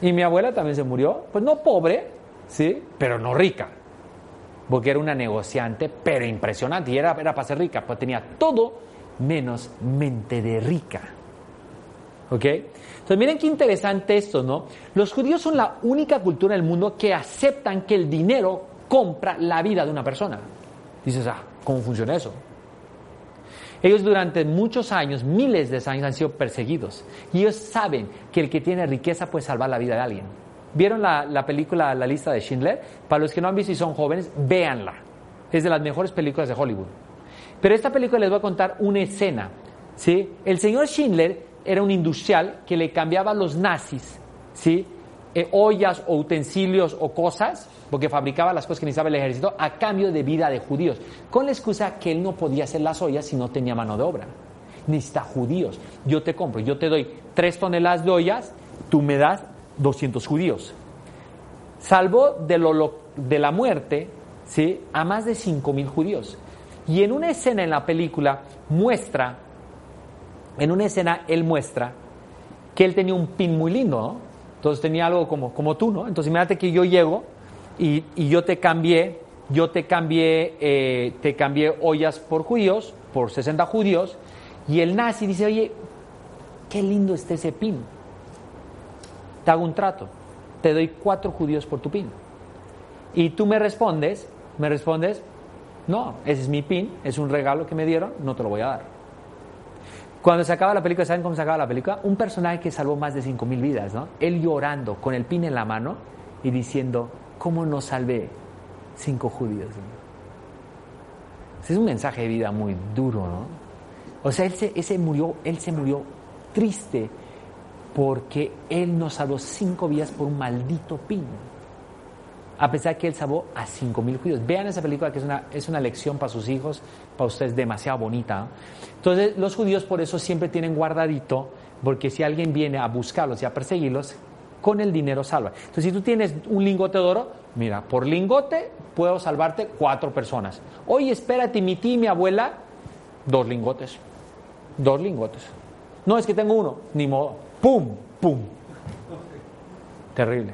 Y mi abuela también se murió, pues no pobre, sí, pero no rica. Porque era una negociante, pero impresionante. Y era, era para ser rica, pues tenía todo menos mente de rica. ¿Ok? Entonces miren qué interesante esto, ¿no? Los judíos son la única cultura del mundo que aceptan que el dinero compra la vida de una persona. Dices, ah, ¿cómo funciona eso? Ellos durante muchos años, miles de años, han sido perseguidos. Y ellos saben que el que tiene riqueza puede salvar la vida de alguien. ¿Vieron la, la película La lista de Schindler? Para los que no han visto y son jóvenes, véanla. Es de las mejores películas de Hollywood. Pero esta película les voy a contar una escena ¿sí? El señor Schindler era un industrial que le cambiaba los nazis, ¿sí? Eh, ollas o utensilios o cosas, porque fabricaba las cosas que necesitaba el ejército, a cambio de vida de judíos, con la excusa que él no podía hacer las ollas si no tenía mano de obra. Necesita judíos. Yo te compro, yo te doy tres toneladas de ollas, tú me das 200 judíos. Salvó de, lo, de la muerte ¿sí? a más de 5.000 judíos. Y en una escena en la película muestra, en una escena él muestra que él tenía un pin muy lindo, ¿no? Entonces tenía algo como, como tú, ¿no? Entonces imagínate que yo llego y, yo te cambié, yo te cambié, eh, te cambié ollas por judíos, por 60 judíos, y el nazi dice, oye, qué lindo está ese pin. Te hago un trato, te doy cuatro judíos por tu pin. Y tú me respondes, me respondes, no, ese es mi pin, es un regalo que me dieron, no te lo voy a dar. Cuando se acaba la película, ¿saben cómo se acaba la película? Un personaje que salvó más de 5.000 vidas, ¿no? Él llorando con el pin en la mano y diciendo, ¿cómo no salvé cinco judíos? Es un mensaje de vida muy duro, ¿no? O sea, él se, ese murió, él se murió triste porque él nos salvó cinco vidas por un maldito pin a pesar que él salvó a 5.000 judíos. Vean esa película que es una, es una lección para sus hijos, para ustedes demasiado bonita. Entonces los judíos por eso siempre tienen guardadito, porque si alguien viene a buscarlos y a perseguirlos, con el dinero salva. Entonces si tú tienes un lingote de oro, mira, por lingote puedo salvarte cuatro personas. Oye, espérate, mi tía y mi abuela, dos lingotes. Dos lingotes. No es que tengo uno, ni modo. ¡Pum! ¡Pum! Terrible.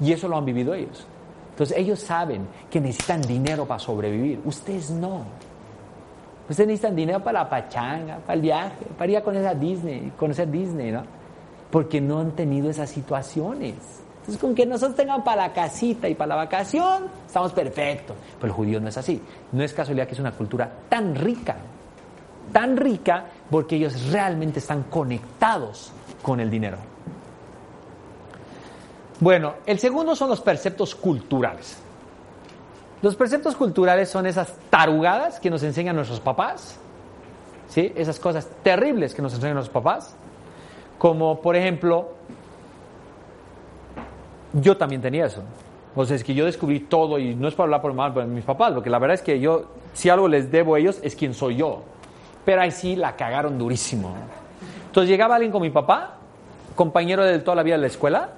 Y eso lo han vivido ellos. Entonces ellos saben que necesitan dinero para sobrevivir. Ustedes no. Ustedes necesitan dinero para la pachanga, para el viaje, para ir a conocer Disney, conocer Disney, ¿no? Porque no han tenido esas situaciones. Entonces, con que nosotros tengan para la casita y para la vacación, estamos perfectos. Pero el judío no es así. No es casualidad que es una cultura tan rica, tan rica, porque ellos realmente están conectados con el dinero. Bueno, el segundo son los preceptos culturales. Los preceptos culturales son esas tarugadas que nos enseñan nuestros papás, ¿sí? esas cosas terribles que nos enseñan nuestros papás, como por ejemplo, yo también tenía eso. O sea, es que yo descubrí todo y no es para hablar por mal de mis papás, porque la verdad es que yo, si algo les debo a ellos, es quien soy yo. Pero ahí sí la cagaron durísimo. Entonces llegaba alguien con mi papá, compañero de toda la vida de la escuela,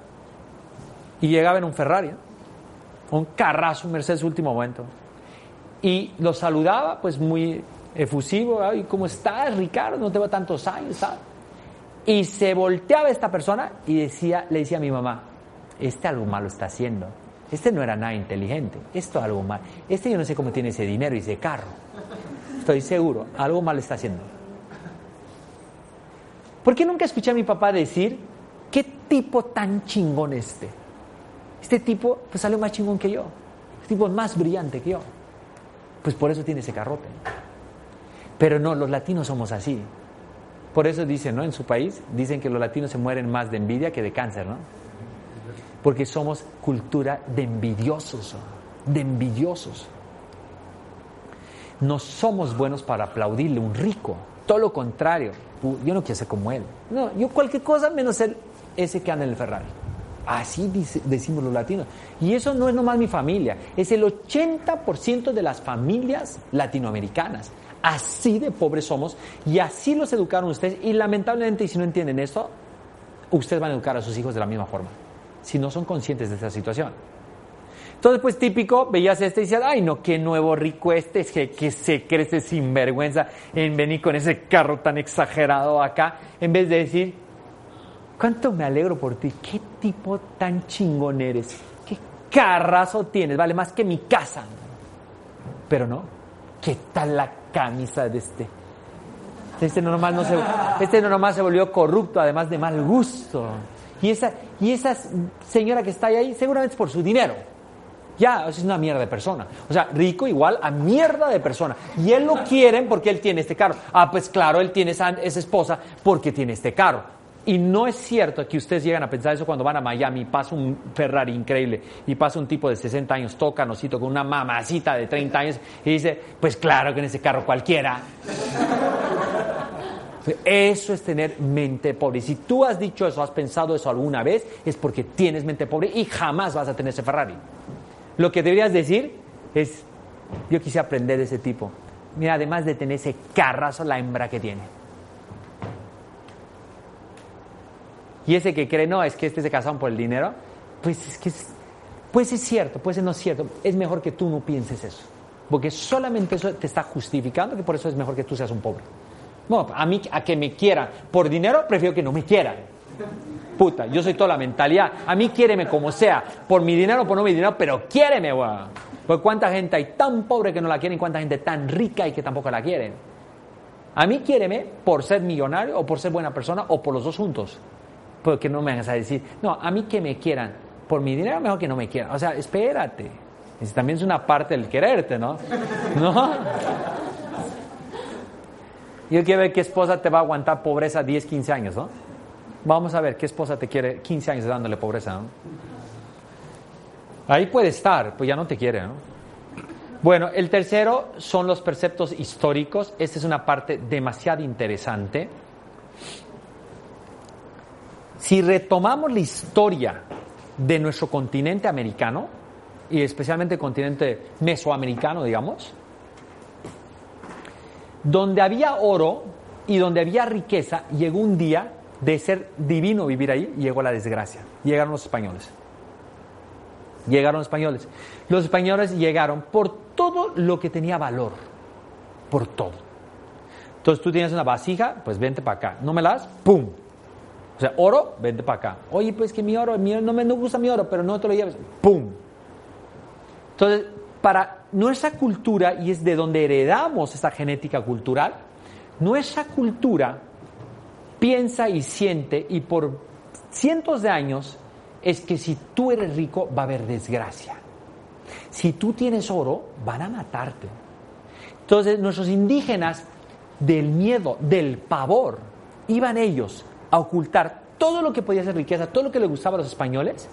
y llegaba en un Ferrari, un carrazo, un Mercedes último momento. Y lo saludaba, pues muy efusivo, ¿y cómo estás, Ricardo? No te va tantos años, ¿sabes? Y se volteaba esta persona y decía, le decía a mi mamá, este algo malo está haciendo. Este no era nada inteligente, esto es algo mal. Este yo no sé cómo tiene ese dinero y ese carro. Estoy seguro, algo mal está haciendo. ¿Por qué nunca escuché a mi papá decir, qué tipo tan chingón este? Este tipo pues salió más chingón que yo. Este tipo es más brillante que yo. Pues por eso tiene ese carrote. Pero no, los latinos somos así. Por eso dicen, ¿no? En su país dicen que los latinos se mueren más de envidia que de cáncer, ¿no? Porque somos cultura de envidiosos, de envidiosos. No somos buenos para aplaudirle a un rico. Todo lo contrario. Yo no quiero ser como él. No, yo cualquier cosa menos ser ese que anda en el Ferrari. Así decimos los latinos. Y eso no es nomás mi familia, es el 80% de las familias latinoamericanas. Así de pobres somos y así los educaron ustedes. Y lamentablemente, si no entienden esto, ustedes van a educar a sus hijos de la misma forma, si no son conscientes de esta situación. Entonces, pues típico, veías este y decías, ay no, qué nuevo rico este, es que, que se crece sin vergüenza en venir con ese carro tan exagerado acá, en vez de decir, ¿Cuánto me alegro por ti? ¿Qué tipo tan chingón eres? ¿Qué carrazo tienes? Vale más que mi casa. Pero no, ¿qué tal la camisa de este? Este no nomás, no se, este no nomás se volvió corrupto, además de mal gusto. Y esa, y esa señora que está ahí, seguramente es por su dinero. Ya, es una mierda de persona. O sea, rico igual a mierda de persona. Y él lo quieren porque él tiene este carro. Ah, pues claro, él tiene esa, esa esposa porque tiene este carro. Y no es cierto que ustedes llegan a pensar eso cuando van a Miami, pasa un Ferrari increíble y pasa un tipo de 60 años, toca nosito con una mamacita de 30 años y dice, pues claro que en ese carro cualquiera. <laughs> Eso es tener mente pobre. Si tú has dicho eso, has pensado eso alguna vez, es porque tienes mente pobre y jamás vas a tener ese Ferrari. Lo que deberías decir es, yo quise aprender de ese tipo. Mira, además de tener ese carrazo, la hembra que tiene. Y ese que cree, no, es que este se casaron por el dinero, pues es que es, pues es cierto, pues no es cierto. Es mejor que tú no pienses eso. Porque solamente eso te está justificando que por eso es mejor que tú seas un pobre. No, a mí, a que me quieran por dinero, prefiero que no me quieran. Puta, yo soy toda la mentalidad. A mí quiéreme como sea, por mi dinero o por no mi dinero, pero quiéreme, weón. Porque cuánta gente hay tan pobre que no la quieren cuánta gente tan rica y que tampoco la quieren. A mí quiéreme por ser millonario o por ser buena persona o por los dos juntos. Porque no me vengas a decir, no, a mí que me quieran por mi dinero, mejor que no me quieran. O sea, espérate. también es una parte del quererte, ¿no? <laughs> ¿No? Yo quiero ver qué esposa te va a aguantar pobreza 10, 15 años, ¿no? Vamos a ver qué esposa te quiere 15 años dándole pobreza, ¿no? Ahí puede estar, pues ya no te quiere, ¿no? Bueno, el tercero son los preceptos históricos. Esta es una parte demasiado interesante. Si retomamos la historia de nuestro continente americano, y especialmente el continente mesoamericano, digamos, donde había oro y donde había riqueza, llegó un día de ser divino vivir ahí, llegó la desgracia. Llegaron los españoles. Llegaron los españoles. Los españoles llegaron por todo lo que tenía valor. Por todo. Entonces tú tienes una vasija, pues vente para acá. ¿No me la das? ¡Pum! O sea, oro, vente para acá. Oye, pues que mi oro, no me no gusta mi oro, pero no te lo lleves. ¡Pum! Entonces, para nuestra cultura, y es de donde heredamos esta genética cultural, nuestra cultura piensa y siente, y por cientos de años, es que si tú eres rico va a haber desgracia. Si tú tienes oro, van a matarte. Entonces nuestros indígenas, del miedo, del pavor, iban ellos a ocultar todo lo que podía ser riqueza, todo lo que le gustaba a los españoles,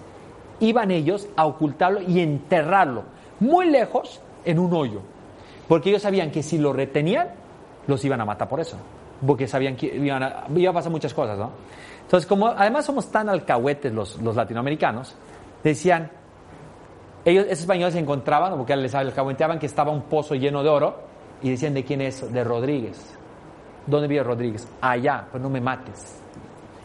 iban ellos a ocultarlo y enterrarlo muy lejos en un hoyo. Porque ellos sabían que si lo retenían, los iban a matar por eso. Porque sabían que iban a, a pasar muchas cosas, ¿no? Entonces, como además somos tan alcahuetes los, los latinoamericanos, decían, ellos, esos españoles se encontraban, porque les alcahueteaban que estaba un pozo lleno de oro, y decían, ¿de quién es? De Rodríguez. ¿Dónde vive Rodríguez? Allá, pues no me mates.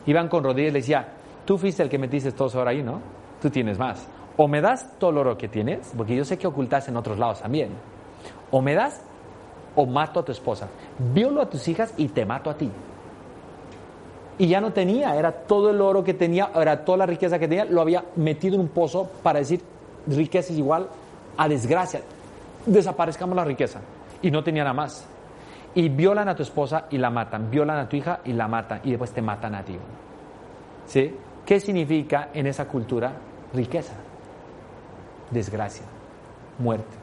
Iban con Rodríguez y le decía, tú fuiste el que metiste todo eso ahí, ¿no? Tú tienes más o me das todo el oro que tienes, porque yo sé que ocultas en otros lados también, o me das o mato a tu esposa, violo a tus hijas y te mato a ti. Y ya no tenía, era todo el oro que tenía, era toda la riqueza que tenía, lo había metido en un pozo para decir riqueza es igual a desgracia. Desaparezcamos la riqueza. Y no tenía nada más. Y violan a tu esposa y la matan, violan a tu hija y la matan, y después te matan a ti. ¿Sí? ¿Qué significa en esa cultura riqueza? desgracia, muerte.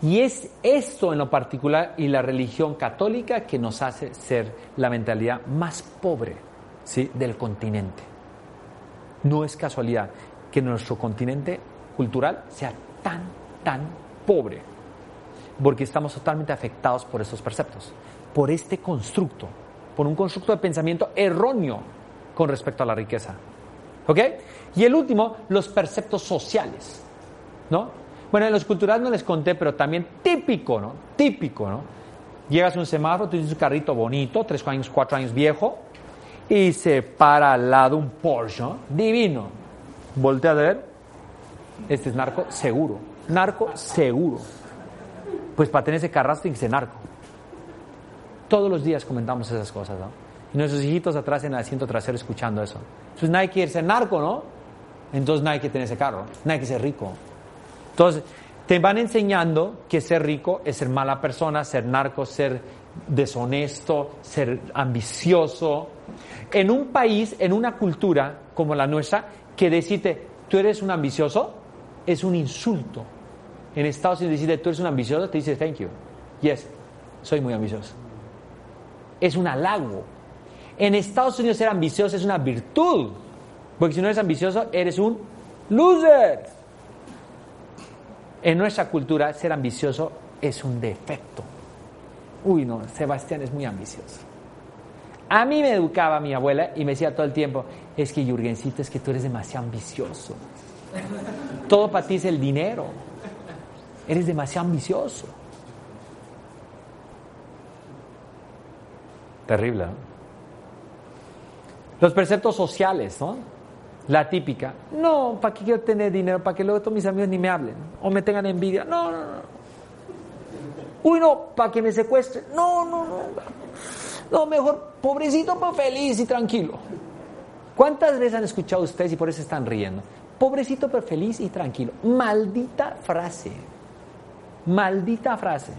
Y es esto en lo particular y la religión católica que nos hace ser la mentalidad más pobre ¿sí? del continente. No es casualidad que nuestro continente cultural sea tan, tan pobre, porque estamos totalmente afectados por estos preceptos, por este constructo, por un constructo de pensamiento erróneo con respecto a la riqueza. ¿Ok? Y el último, los perceptos sociales. ¿No? Bueno, en los culturales no les conté, pero también típico, ¿no? Típico, ¿no? Llegas a un semáforo, tienes un carrito bonito, tres años, cuatro años viejo, y se para al lado un Porsche, ¿no? divino. Voltea a ver, este es narco seguro, narco seguro. Pues para tener ese carrazo tiene que ser narco. Todos los días comentamos esas cosas, ¿no? Y nuestros hijitos atrás en el asiento trasero escuchando eso. Entonces nadie quiere ser narco, ¿no? Entonces nadie quiere tener ese carro, nadie quiere ser rico. Entonces te van enseñando que ser rico es ser mala persona, ser narco, ser deshonesto, ser ambicioso. En un país, en una cultura como la nuestra, que decirte, tú eres un ambicioso, es un insulto. En Estados Unidos decirte, tú eres un ambicioso, te dice, thank you. Yes, soy muy ambicioso. Es un halago. En Estados Unidos ser ambicioso es una virtud. Porque si no eres ambicioso, eres un loser. En nuestra cultura, ser ambicioso es un defecto. Uy, no, Sebastián es muy ambicioso. A mí me educaba mi abuela y me decía todo el tiempo, es que Jurgencito, es que tú eres demasiado ambicioso. Todo para ti es el dinero. Eres demasiado ambicioso. Terrible. ¿no? Los preceptos sociales, ¿no? La típica. No, ¿para qué quiero tener dinero? Para que luego todos mis amigos ni me hablen. O me tengan envidia. No, no, no. Uy, no, para que me secuestren. No, no, no. No, mejor pobrecito pero feliz y tranquilo. ¿Cuántas veces han escuchado ustedes y por eso están riendo? Pobrecito pero feliz y tranquilo. Maldita frase. Maldita frase.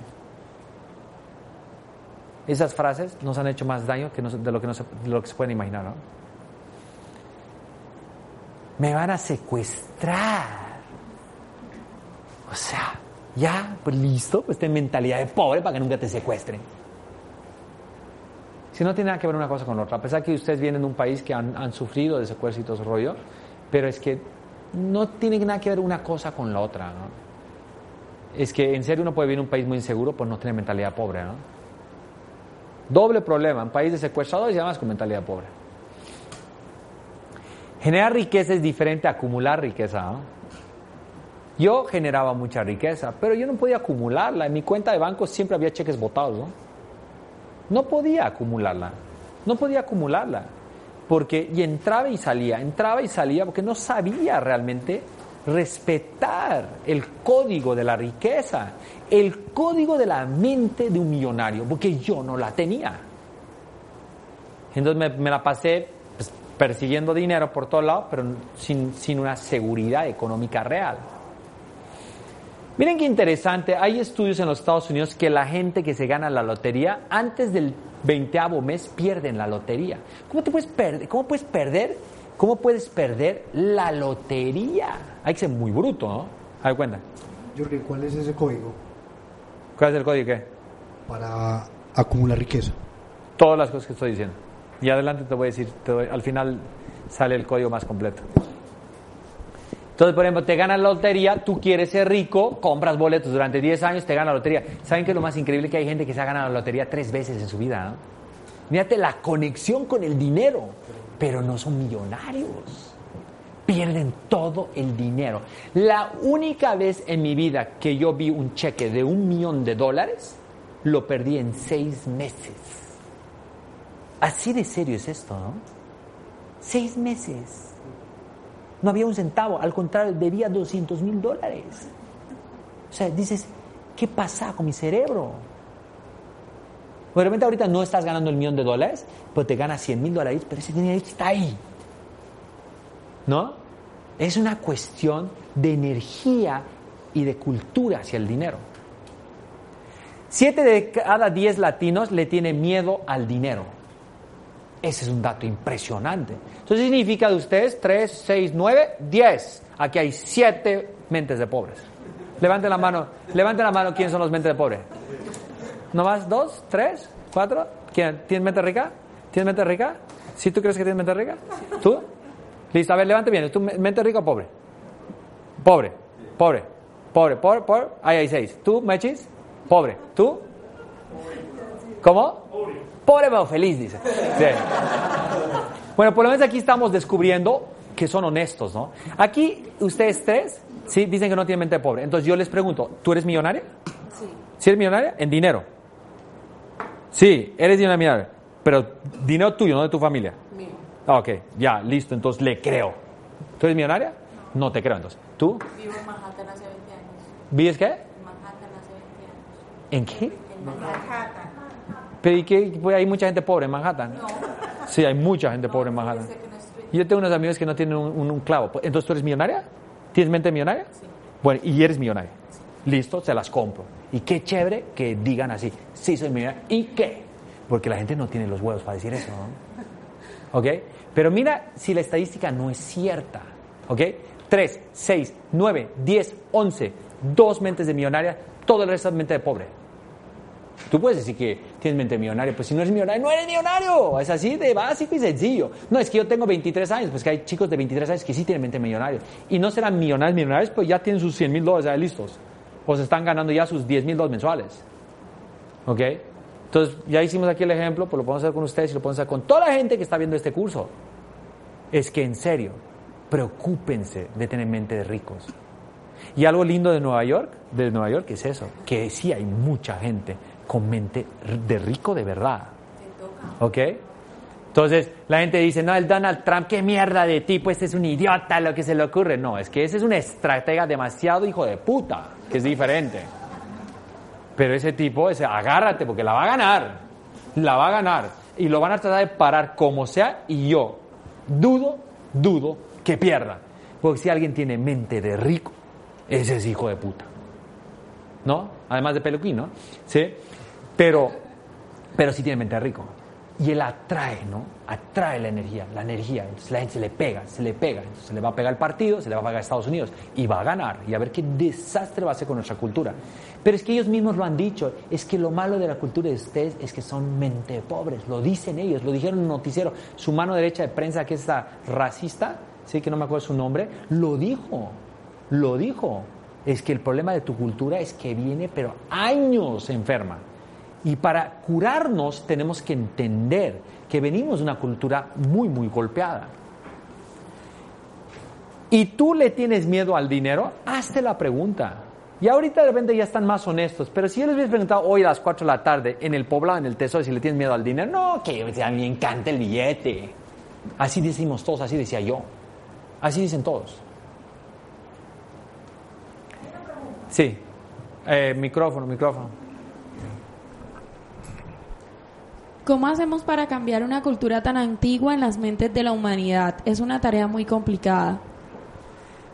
Esas frases nos han hecho más daño que de, lo que se, pueden imaginar. ¿no? Me van a secuestrar. O sea, ya, pues listo, pues ten mentalidad de pobre para que nunca te secuestren. Si no tiene nada que ver una cosa con otra, a pesar que ustedes vienen de un país que han, han sufrido de secuestro y todo ese rollo, pero es que no tiene nada que ver una cosa con la otra. ¿no? Es que en serio uno puede vivir en un país muy inseguro por no tener mentalidad pobre. ¿no? Doble problema, un país de secuestradores y además con mentalidad pobre. Generar riqueza es diferente a acumular riqueza. Yo generaba mucha riqueza, pero yo no podía acumularla. En mi cuenta de banco siempre había cheques botados. ¿no? no podía acumularla. No podía acumularla. Porque y entraba y salía, entraba y salía, porque no sabía realmente respetar el código de la riqueza, el código de la mente de un millonario, porque yo no la tenía. Entonces me, la pasé pues, persiguiendo dinero por todos lados, pero sin, sin una seguridad económica real. Miren qué interesante, hay estudios en los Estados Unidos que la gente que se gana la lotería antes del veinteavo mes pierden la lotería. ¿Cómo te puedes perder? ¿Cómo puedes perder? ¿Cómo puedes perder la lotería? Hay que ser muy bruto, ¿no? A ver, cuenta. Jorge, ¿cuál es ese código? ¿Cuál es el código qué? Para acumular riqueza. Todas las cosas que estoy diciendo. Y adelante te voy a decir, al final sale el código más completo. Entonces, por ejemplo, te ganas la lotería, tú quieres ser rico, compras boletos durante 10 años, te gana la lotería. ¿Saben qué es lo más increíble? Que hay gente que se ha ganado la lotería tres veces en su vida. ¿no? Mírate la conexión con el dinero, pero no son millonarios. Pierden todo el dinero. La única vez en mi vida que yo vi un cheque de un millón de dólares, lo perdí en seis meses. Así de serio es esto, ¿no? Seis meses. No había un centavo, al contrario, debía 200 mil dólares. O sea, dices, ¿qué pasa con mi cerebro? Repente ahorita no estás ganando el millón de dólares, pero te ganas 100 mil dólares, pero ese dinero está ahí. ¿No? Es una cuestión de energía y de cultura hacia el dinero. Siete de cada diez latinos le tienen miedo al dinero. Ese es un dato impresionante. Entonces significa de ustedes 3, 6, 9, 10. Aquí hay 7 mentes de pobres. Levanten la mano, levanten la mano, ¿quiénes son los mentes de pobres? ¿No más? ¿Dos? ¿Tres? ¿Cuatro? ¿Quién? ¿Tienes mente rica? ¿Tienes mente rica? ¿Sí tú crees que tienes mente rica? ¿Tú? Listo, a ver, levante bien. ¿Tú mente rica o pobre? Pobre, pobre, pobre, pobre, pobre. Ahí hay seis. ¿Tú, Mechis? Pobre. ¿Tú? ¿Cómo? Pobre pero feliz, dice. Bueno, por lo menos aquí estamos descubriendo que son honestos, ¿no? Aquí, ustedes tres, ¿sí? Dicen que no tienen mente de pobre. Entonces yo les pregunto, ¿tú eres millonaria? Sí. ¿Sí eres millonaria? En dinero. Sí, eres millonaria. Pero dinero tuyo, no de tu familia. Ah, ok, ya, listo. Entonces le creo. ¿Tú eres millonaria? No, no te creo entonces. ¿Tú? Vivo en Manhattan hace 20 años. ¿Vives qué? En Manhattan hace 20 años. ¿En qué? En Manhattan. Pero ¿y qué? Pues hay mucha gente pobre en Manhattan. No. Sí, hay mucha gente pobre en Manhattan. Yo tengo unos amigos que no tienen un, clavo. Entonces, ¿tú eres millonaria? ¿Tienes mente millonaria? Sí. Bueno, y eres millonaria. Listo, se las compro. Y qué chévere que digan así, sí soy millonaria. ¿Y qué? Porque la gente no tiene los huevos para decir eso, ¿no? <laughs> ¿Ok? Pero mira si la estadística no es cierta. ¿Ok? 3, 6, 9, 10, 11, dos mentes de millonaria, todo el resto es mente de pobre. Tú puedes decir que tienes mente millonaria, pues si no eres millonario, no eres millonario. Es así de básico y sencillo. No, es que yo tengo 23 años, pues que hay chicos de 23 años que sí tienen mente millonaria. Y no serán millonarios, millonarios, pues ya tienen sus 100 mil dólares ya listos. O se están ganando ya sus 10 mil dólares mensuales. ¿Ok? Entonces, ya hicimos aquí el ejemplo, pues lo podemos hacer con ustedes y lo podemos hacer con toda la gente que está viendo este curso. Es que en serio, preocúpense de tener mente de ricos. Y algo lindo de Nueva York, de Nueva York es eso, que sí hay mucha gente con mente de rico de verdad. ¿Ok? Entonces la gente dice, no, el Donald Trump, qué mierda de tipo, este es un idiota, lo que se le ocurre. No, es que ese es un estratega demasiado hijo de puta, que es diferente. Pero ese tipo, ese, agárrate porque la va a ganar, la va a ganar. Y lo van a tratar de parar como sea y yo dudo, dudo que pierda. Porque si alguien tiene mente de rico, ese es hijo de puta. ¿No? Además de peluquín, ¿no? Sí. Pero, pero sí tiene mente de rico. Y él atrae, ¿no? Atrae la energía, la energía. Entonces la gente se le pega, se le pega. Entonces se le va a pegar el partido, se le va a pegar a Estados Unidos y va a ganar. Y a ver qué desastre va a hacer con nuestra cultura. Pero es que ellos mismos lo han dicho. Es que lo malo de la cultura de ustedes es que son mente pobres. Lo dicen ellos, lo dijeron en un noticiero. Su mano derecha de prensa, que es esta racista, sí que no me acuerdo su nombre, lo dijo. Lo dijo. Es que el problema de tu cultura es que viene, pero años enferma. Y para curarnos tenemos que entender que venimos de una cultura muy, muy golpeada. Y tú le tienes miedo al dinero, hazte la pregunta. Y ahorita de repente ya están más honestos, pero si yo les hubiese preguntado hoy a las 4 de la tarde en el poblado, en el tesoro, si le tienes miedo al dinero, no, que a mí me encanta el billete. Así decimos todos, así decía yo. Así dicen todos. Sí, eh, micrófono, micrófono. ¿Cómo hacemos para cambiar una cultura tan antigua en las mentes de la humanidad? Es una tarea muy complicada.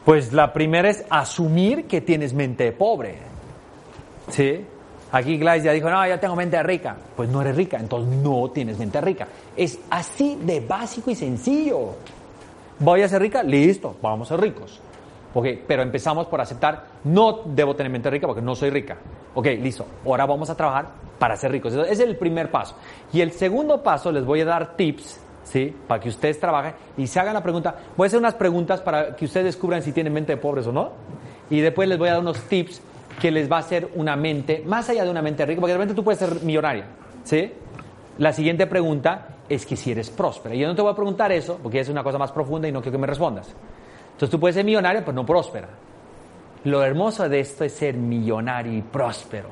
Pues la primera es asumir que tienes mente pobre. ¿Sí? Aquí Gladys ya dijo, no, yo tengo mente rica. Pues no eres rica, entonces no tienes mente rica. Es así de básico y sencillo. ¿Voy a ser rica? Listo, vamos a ser ricos. Ok, pero empezamos por aceptar, no debo tener mente rica porque no soy rica. Ok, listo. Ahora vamos a trabajar para ser ricos. Ese es el primer paso. Y el segundo paso, les voy a dar tips, ¿sí? Para que ustedes trabajen y se hagan la pregunta. Voy a hacer unas preguntas para que ustedes descubran si tienen mente de pobres o no. Y después les voy a dar unos tips que les va a hacer una mente, más allá de una mente rica, porque de repente tú puedes ser millonaria, ¿sí? La siguiente pregunta es que si eres próspera. Yo no te voy a preguntar eso, porque es una cosa más profunda y no quiero que me respondas. Entonces tú puedes ser millonario, pero no próspera. Lo hermoso de esto es ser millonario y próspero.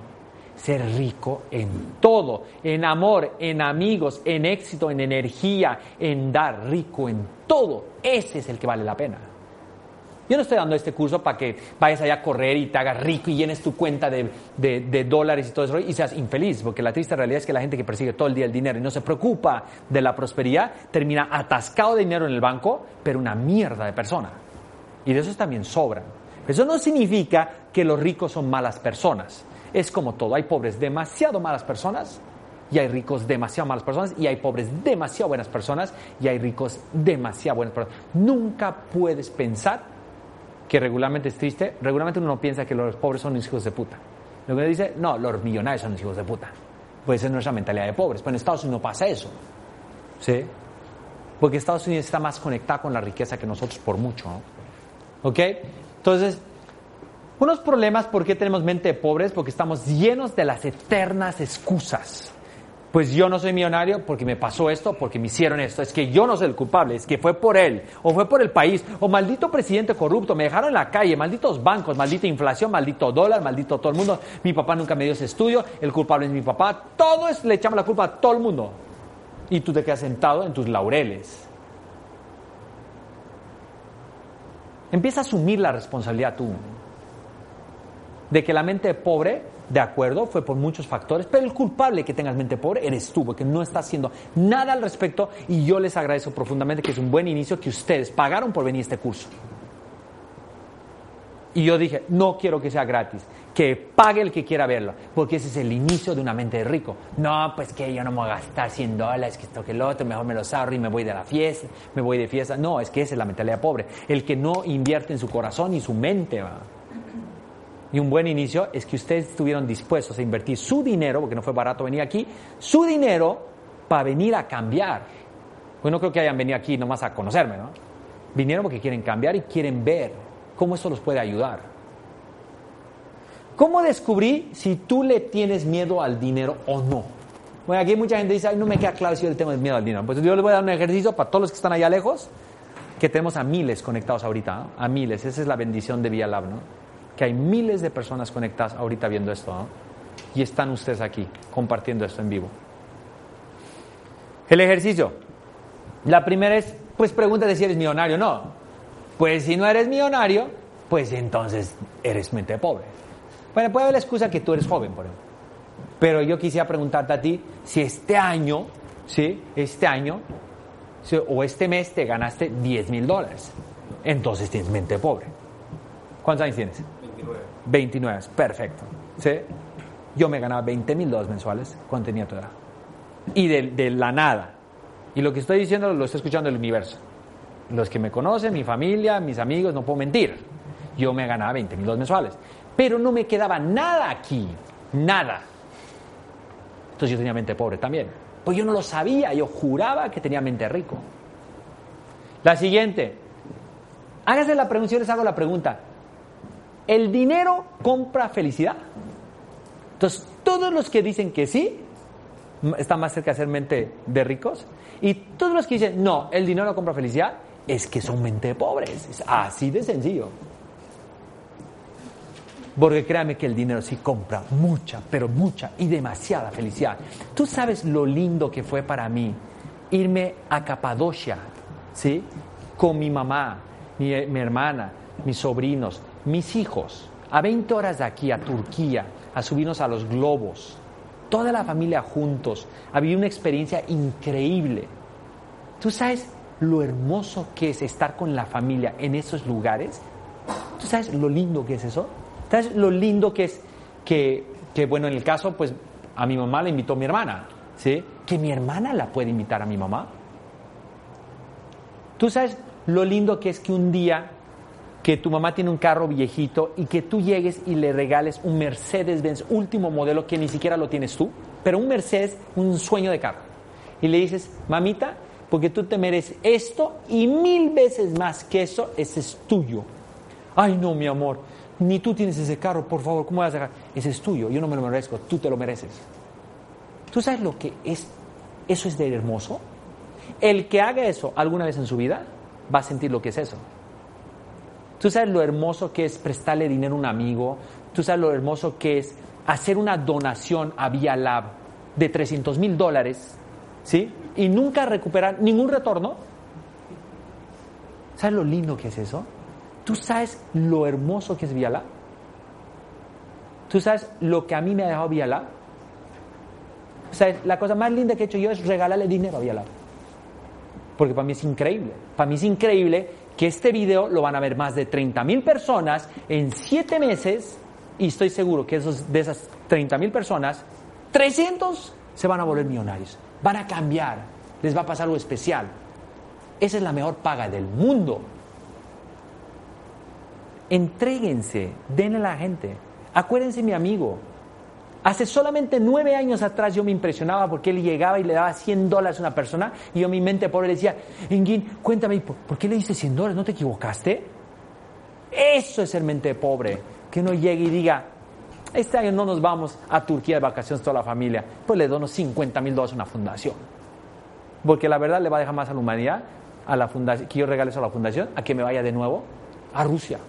Ser rico en todo, en amor, en amigos, en éxito, en energía, en dar rico en todo. Ese es el que vale la pena. Yo no estoy dando este curso para que vayas allá a correr y te hagas rico y llenes tu cuenta de, de, dólares y todo eso y seas infeliz, porque la triste realidad es que la gente que persigue todo el día el dinero y no se preocupa de la prosperidad termina atascado de dinero en el banco, pero una mierda de persona. Y de esos también sobran. Eso no significa que los ricos son malas personas. Es como todo, hay pobres demasiado malas personas y hay ricos demasiado malas personas y hay pobres demasiado buenas personas y hay ricos demasiado buenas personas. Nunca puedes pensar que regularmente es triste, regularmente uno no piensa que los pobres son hijos de puta. Lo que dice, no, los millonarios son hijos de puta. Puede ser nuestra mentalidad de pobres, pero en Estados Unidos no pasa eso. ¿Sí? Porque Estados Unidos está más conectado con la riqueza que nosotros por mucho. ¿no? ¿Ok? Entonces, unos problemas, ¿por qué tenemos mente de pobres? Porque estamos llenos de las eternas excusas. Pues yo no soy millonario porque me pasó esto, porque me hicieron esto. Es que yo no soy el culpable, es que fue por él, o fue por el país, o maldito presidente corrupto, me dejaron en la calle, malditos bancos, maldita inflación, maldito dólar, maldito todo el mundo. Mi papá nunca me dio ese estudio, el culpable es mi papá. Todo es, le echamos la culpa a todo el mundo. Y tú te quedas sentado en tus laureles. Empieza a asumir la responsabilidad tú. De que la mente pobre, de acuerdo, fue por muchos factores, pero el culpable que tengas mente pobre eres tú, porque no estás haciendo nada al respecto y yo les agradezco profundamente que es un buen inicio que ustedes pagaron por venir a este curso. Y yo dije, no quiero que sea gratis, que pague el que quiera verlo, porque ese es el inicio de una mente de rico. No, pues que yo no me voy a gastar 100 dólares, que esto, que lo otro, mejor me los ahorro y me voy de la fiesta, me voy de fiesta. No, es que esa es la mentalidad pobre, el que no invierte en su corazón y su mente. ¿va? Y un buen inicio es que ustedes estuvieron dispuestos a invertir su dinero, porque no fue barato venir aquí, su dinero para venir a cambiar. Pues no creo que hayan venido aquí nomás a conocerme, ¿no? Vinieron porque quieren cambiar y quieren ver cómo eso los puede ayudar. ¿Cómo descubrí si tú le tienes miedo al dinero o no? Bueno, aquí mucha gente dice, ay, no me queda claro si yo le tengo miedo al dinero. Pues yo les voy a dar un ejercicio para todos los que están allá lejos, que tenemos a miles conectados ahorita, ¿no? a miles. Esa es la bendición de Vía Lab, ¿no? Que hay miles de personas conectadas ahorita viendo esto, ¿no? Y están ustedes aquí compartiendo esto en vivo. El ejercicio. La primera es, pues pregúntate si eres millonario o no. Pues si no eres millonario, pues entonces eres mente pobre. Bueno, puede haber la excusa que tú eres joven, por ejemplo. Pero yo quisiera preguntarte a ti si este año, ¿sí? Este año ¿sí? o este mes te ganaste 10 mil dólares. Entonces tienes mente pobre. ¿Cuántos años tienes? 29. 29, perfecto. ¿Sí? Yo me ganaba 20 mil dólares mensuales cuando tenía tu edad. Y de, de la nada. Y lo que estoy diciendo lo está escuchando el universo. Los que me conocen, mi familia, mis amigos, no puedo mentir. Yo me ganaba 20 mil dólares mensuales. Pero no me quedaba nada aquí. Nada. Entonces yo tenía mente pobre también. Pues yo no lo sabía, yo juraba que tenía mente rico. La siguiente. Hágase la pregunta, les hago la pregunta. ¿El dinero compra felicidad? Entonces, todos los que dicen que sí, están más cerca de ser mente de ricos. Y todos los que dicen, no, el dinero no compra felicidad, es que son mente pobres. Es así de sencillo. Porque créame que el dinero sí compra mucha, pero mucha y demasiada felicidad. Tú sabes lo lindo que fue para mí irme a Capadocia, ¿sí? Con mi mamá, mi, mi hermana, mis sobrinos, mis hijos, a 20 horas de aquí, a Turquía, a subirnos a los globos. Toda la familia juntos. Había una experiencia increíble. ¿Tú sabes lo hermoso que es estar con la familia en esos lugares? ¿Tú sabes lo lindo que es eso? ¿Sabes lo lindo que es que, bueno, en el caso, pues a mi mamá la invitó mi hermana, ¿sí? Que mi hermana la puede invitar a mi mamá. ¿Tú sabes lo lindo que es que un día que tu mamá tiene un carro viejito y que tú llegues y le regales un Mercedes-Benz último modelo que ni siquiera lo tienes tú, pero un Mercedes, un sueño de carro. Y le dices, mamita, porque tú te mereces esto y mil veces más que eso, ese es tuyo. Ay, no, mi amor, ni tú tienes ese carro, por favor, ¿cómo vas a dejar? Ese es tuyo, yo no me lo merezco, tú te lo mereces. ¿Tú sabes lo que es? Eso es de hermoso. El que haga eso alguna vez en su vida va a sentir lo que es eso. Tú sabes lo hermoso que es prestarle dinero a un amigo. Tú sabes lo hermoso que es hacer una donación a Vía Lab de 300 mil dólares, ¿sí? Y nunca recuperar ningún retorno. ¿Sabes lo lindo que es eso? ¿Tú sabes lo hermoso que es Vía Lab? ¿Tú sabes lo que a mí me ha dejado Vía Lab? O la cosa más linda que he hecho yo es regalarle dinero a Vía Lab. Porque para mí es increíble. Para mí es increíble que este video lo van a ver más de 30 mil personas en 7 meses y estoy seguro que esos, de esas 30 mil personas, 300 se van a volver millonarios. Van a cambiar. Les va a pasar algo especial. Esa es la mejor paga del mundo. Entréguense, denle a la gente. Acuérdense, mi amigo, hace solamente nueve años atrás yo me impresionaba porque él llegaba y le daba 100 dólares a una persona y yo mi mente pobre decía, Engin, cuéntame, ¿por, qué le diste 100 dólares? ¿No te equivocaste? Eso es ser mente pobre, que uno llegue y diga, este año no nos vamos a Turquía de vacaciones toda la familia, pues le dono 50 mil dólares a una fundación. Porque la verdad le va a dejar más a la humanidad, a la fundación, que yo regale eso a la fundación, a que me vaya de nuevo a Rusia.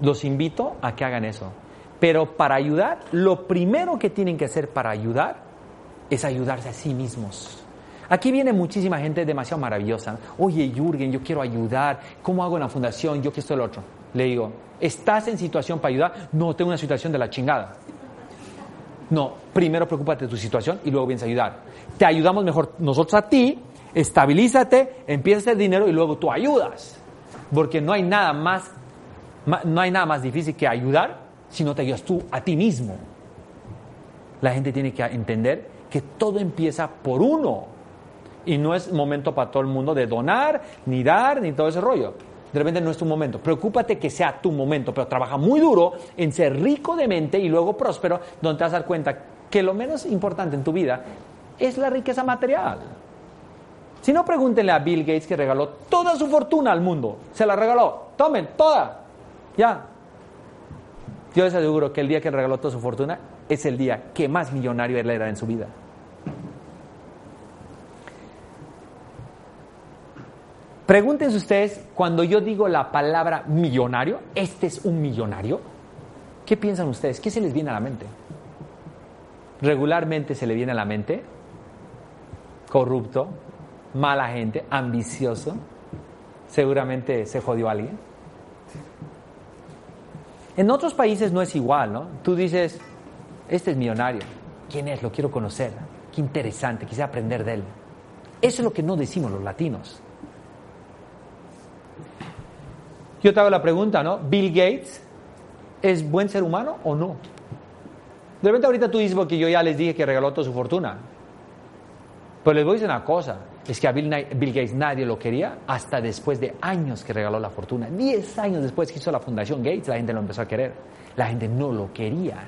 Los invito a que hagan eso. Pero para ayudar, lo primero que tienen que hacer para ayudar es ayudarse a sí mismos. Aquí viene muchísima gente demasiado maravillosa. Oye, Jürgen, yo quiero ayudar. ¿Cómo hago en la fundación? Yo que esto el otro. Le digo, ¿estás en situación para ayudar? No, tengo una situación de la chingada. No, primero preocúpate de tu situación y luego vienes a ayudar. Te ayudamos mejor nosotros a ti, estabilízate, empieza hacer dinero y luego tú ayudas. Porque no hay nada más, no hay nada más difícil que ayudar si no te ayudas tú a ti mismo. La gente tiene que entender que todo empieza por uno. Y no es momento para todo el mundo de donar, ni dar, ni todo ese rollo. De repente no es tu momento. Preocúpate que sea tu momento, pero trabaja muy duro en ser rico de mente y luego próspero, donde te vas a dar cuenta que lo menos importante en tu vida es la riqueza material. Si no, pregúntenle a Bill Gates que regaló toda su fortuna al mundo. Se la regaló. Tomen, toda. Ya. Yo les aseguro que el día que regaló toda su fortuna, es el día que más millonario él era en su vida. Pregúntense ustedes, cuando yo digo la palabra millonario, ¿este es un millonario? ¿Qué piensan ustedes? ¿Qué se les viene a la mente? Regularmente se le viene a la mente corrupto, mala gente, ambicioso. Seguramente se jodió a alguien. En otros países no es igual, ¿no? Tú dices, este es millonario. ¿Quién es? Lo quiero conocer. Qué interesante, quisiera aprender de él. Eso es lo que no decimos los latinos. Yo te hago la pregunta, ¿no? ¿Bill Gates es buen ser humano o no? De repente ahorita tú dices, porque yo ya les dije que regaló toda su fortuna. Pero les voy a decir una cosa, es que a Bill, Gates nadie lo quería hasta después de años que regaló la fortuna. Diez años después que hizo la fundación Gates, la gente lo empezó a querer. La gente no lo quería.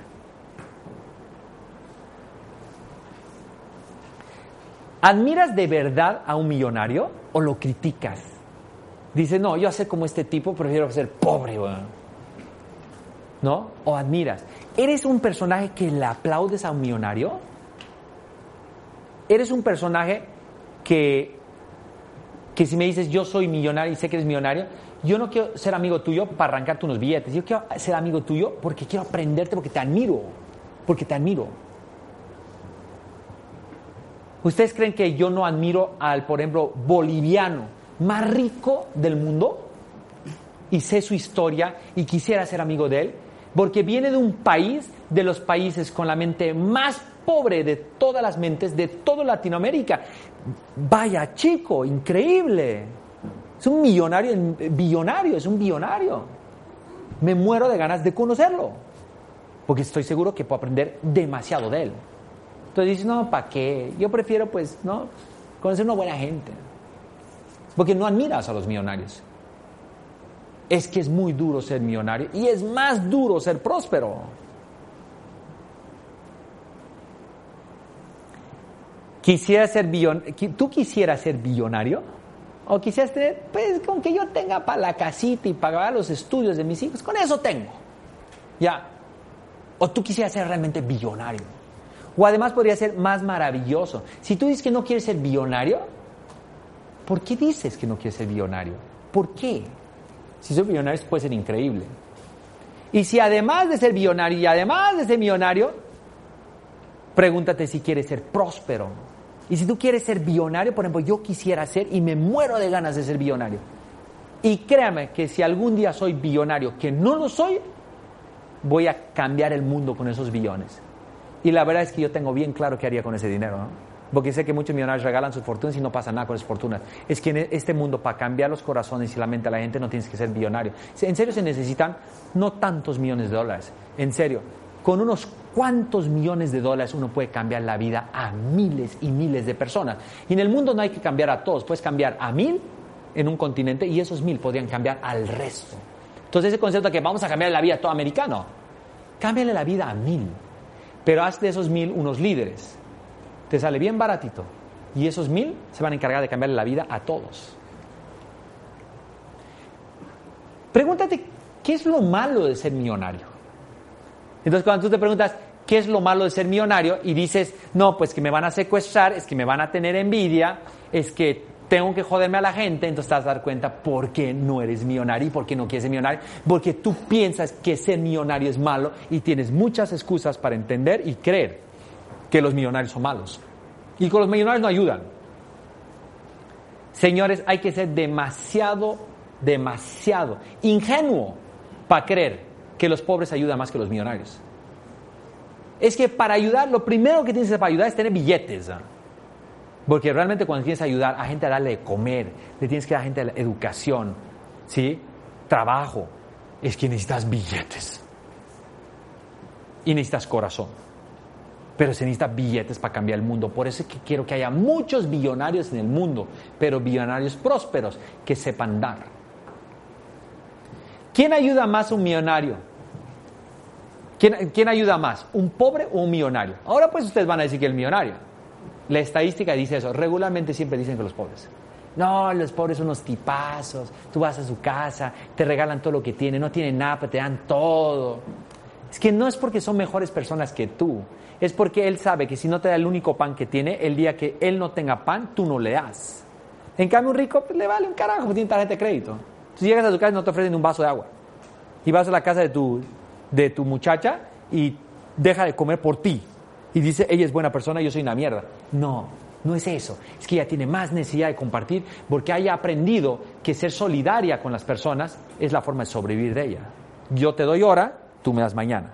¿Admiras de verdad a un millonario o lo criticas? Dices, no, yo ser como este tipo prefiero ser pobre. ¿No? O admiras. ¿Eres un personaje que le aplaudes a un millonario? ¿Eres un personaje que, que si me dices yo soy millonario y sé que eres millonario, yo no quiero ser amigo tuyo para arrancarte unos billetes, yo quiero ser amigo tuyo porque quiero aprenderte, porque te admiro, porque te admiro. ¿Ustedes creen que yo no admiro al, por ejemplo, boliviano más rico del mundo? Y sé su historia y quisiera ser amigo de él, porque viene de un país, de los países con la mente más pobre de todas las mentes de toda Latinoamérica. Vaya chico, increíble. Es un millonario, billonario, es un billonario. Me muero de ganas de conocerlo, porque estoy seguro que puedo aprender demasiado de él. Entonces dices, no, ¿para qué? Yo prefiero, pues, no, conocer una buena gente. Porque no admiras a los millonarios. Es que es muy duro ser millonario y es más duro ser próspero. Quisiera ser billonario. ¿Tú quisieras ser billonario? ¿O quisieras tener, pues, con que yo tenga para la casita y pagar los estudios de mis hijos? Con eso tengo. Ya. ¿O tú quisieras ser realmente billonario? O además podría ser más maravilloso. Si tú dices que no quieres ser billonario, ¿por qué dices que no quieres ser billonario? ¿Por qué? Si soy billonario puede ser increíble. Y si además de ser billonario y además de ser millonario, pregúntate si quieres ser próspero. Y si tú quieres ser billonario, por ejemplo, yo quisiera ser y me muero de ganas de ser billonario. Y créame que si algún día soy billonario, que no lo soy, voy a cambiar el mundo con esos billones. Y la verdad es que yo tengo bien claro qué haría con ese dinero, ¿no? Porque sé que muchos millonarios regalan sus fortunas y no pasa nada con esas fortunas. Es que en este mundo, para cambiar los corazones y la mente de la gente, no tienes que ser billonario. En serio, se necesitan no tantos millones de dólares. En serio, con unos cuantos millones de dólares uno puede cambiar la vida a miles y miles de personas. Y en el mundo no hay que cambiar a todos, puedes cambiar a mil en un continente y esos mil podrían cambiar al resto. Entonces ese concepto de que vamos a cambiar la vida a todo americano, cámbiale la vida a mil, pero haz de esos mil unos líderes. Te sale bien baratito y esos mil se van a encargar de cambiarle la vida a todos. Pregúntate, ¿qué es lo malo de ser millonario? Entonces cuando tú te preguntas, ¿qué es lo malo de ser millonario? Y dices, no, pues que me van a secuestrar, es que me van a tener envidia, es que tengo que joderme a la gente, entonces te vas a dar cuenta por qué no eres millonario y por qué no quieres ser millonario. Porque tú piensas que ser millonario es malo y tienes muchas excusas para entender y creer que los millonarios son malos. Y con los millonarios no ayudan. Señores, hay que ser demasiado, demasiado ingenuo para creer que los pobres ayudan más que los millonarios. Es que para ayudar, lo primero que tienes que para ayudar es tener billetes. ¿ah? Porque realmente cuando tienes que ayudar a gente a darle de comer, le tienes que dar a gente educación, ¿sí? Trabajo, es que necesitas billetes. Y necesitas corazón. Pero se necesita billetes para cambiar el mundo. Por eso es que quiero que haya muchos billonarios en el mundo, pero billonarios prósperos que sepan dar. ¿Quién ayuda más a un millonario? ¿Quién, ayuda más? ¿Un pobre o un millonario? Ahora pues ustedes van a decir que el millonario. La estadística dice eso. Regularmente siempre dicen que los pobres. No, los pobres son unos tipazos. Tú vas a su casa, te regalan todo lo que tienen, no tienen nada, pero te dan todo. Es que no es porque son mejores personas que tú, es porque él sabe que si no te da el único pan que tiene, el día que él no tenga pan, tú no le das. En cambio, un rico pues, le vale un carajo, tiene tarjeta de crédito. Si llegas a tu casa y no te ofrecen un vaso de agua. Y vas a la casa de tu, de tu muchacha y deja de comer por ti. Y dice, ella es buena persona, yo soy una mierda. No, no es eso. Es que ella tiene más necesidad de compartir porque haya aprendido que ser solidaria con las personas es la forma de sobrevivir de ella. Yo te doy ahora, tú me das mañana.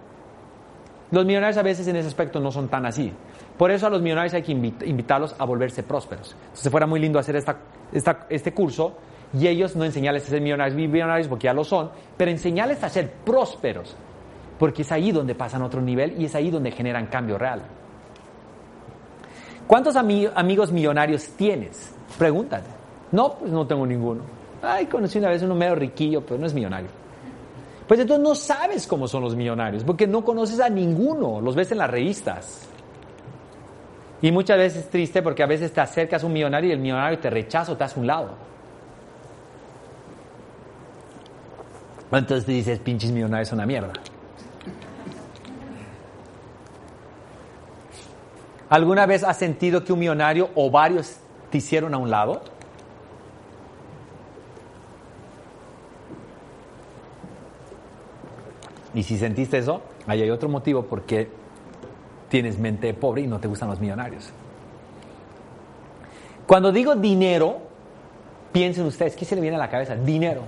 Los millonarios a veces en ese aspecto no son tan así. Por eso a los millonarios hay que invit- invitarlos a volverse prósperos. Entonces fuera muy lindo hacer esta, esta- este curso y ellos no enseñarles a ser millonarios, millonarios porque ya lo son, pero enseñarles a ser prósperos, porque es ahí donde pasan a otro nivel y es ahí donde generan cambio real. ¿Cuántos ami- amigos millonarios tienes? Pregúntate. No, pues no tengo ninguno. Ay, conocí una vez uno medio riquillo, pero no es millonario. Pues entonces no sabes cómo son los millonarios, porque no conoces a ninguno, los ves en las revistas. Y muchas veces es triste porque a veces te acercas a un millonario y el millonario te rechaza o te hace un lado. Entonces te dices, pinches millonarios son una mierda. ¿Alguna vez has sentido que un millonario o varios te hicieron a un lado? Y si sentiste eso, ahí hay otro motivo por qué tienes mente pobre y no te gustan los millonarios. Cuando digo dinero, piensen ustedes, ¿qué se le viene a la cabeza? Dinero.